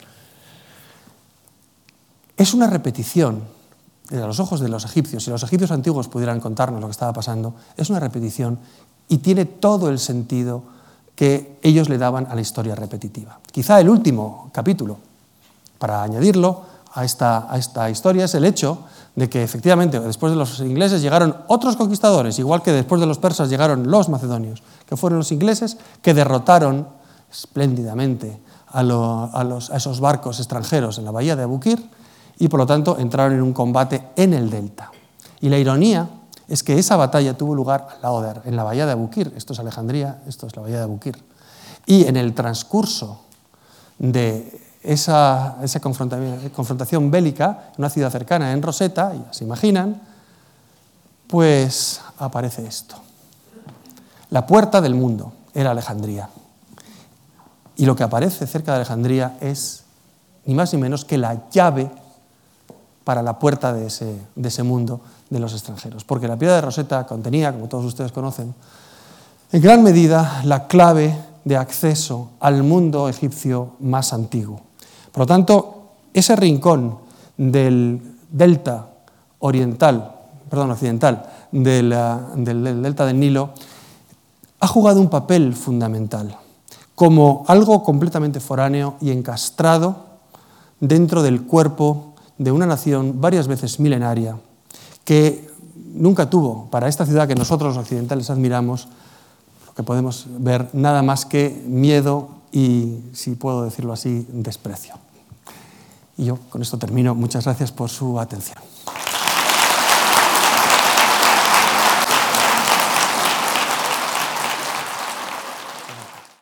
Es una repetición, a los ojos de los egipcios, si los egipcios antiguos pudieran contarnos lo que estaba pasando, es una repetición y tiene todo el sentido que ellos le daban a la historia repetitiva. Quizá el último capítulo, para añadirlo a esta, historia, es el hecho de que efectivamente después de los ingleses llegaron otros conquistadores, igual que después de los persas llegaron los macedonios, que fueron los ingleses que derrotaron espléndidamente a, a esos barcos extranjeros en la bahía de Abukir y por lo tanto entraron en un combate en el delta. Y la ironía es que esa batalla tuvo lugar al lado en la bahía de Abukir, esto es Alejandría, esto es la bahía de Abukir. Y en el transcurso de esa, confrontación bélica, en una ciudad cercana, en Rosetta, ya se imaginan, pues aparece esto. La puerta del mundo era Alejandría. Y lo que aparece cerca de Alejandría es ni más ni menos que la llave para la puerta de ese, de ese mundo de los extranjeros. Porque la piedra de Rosetta contenía, como todos ustedes conocen, en gran medida la clave de acceso al mundo egipcio más antiguo. Por lo tanto, ese rincón del delta oriental, perdón, occidental, del, del delta del Nilo, ha jugado un papel fundamental como algo completamente foráneo y encastrado dentro del cuerpo de una nación varias veces milenaria que nunca tuvo para esta ciudad que nosotros los occidentales admiramos, lo que podemos ver nada más que miedo y, si puedo decirlo así, desprecio. Y yo con esto termino. Muchas gracias por su atención.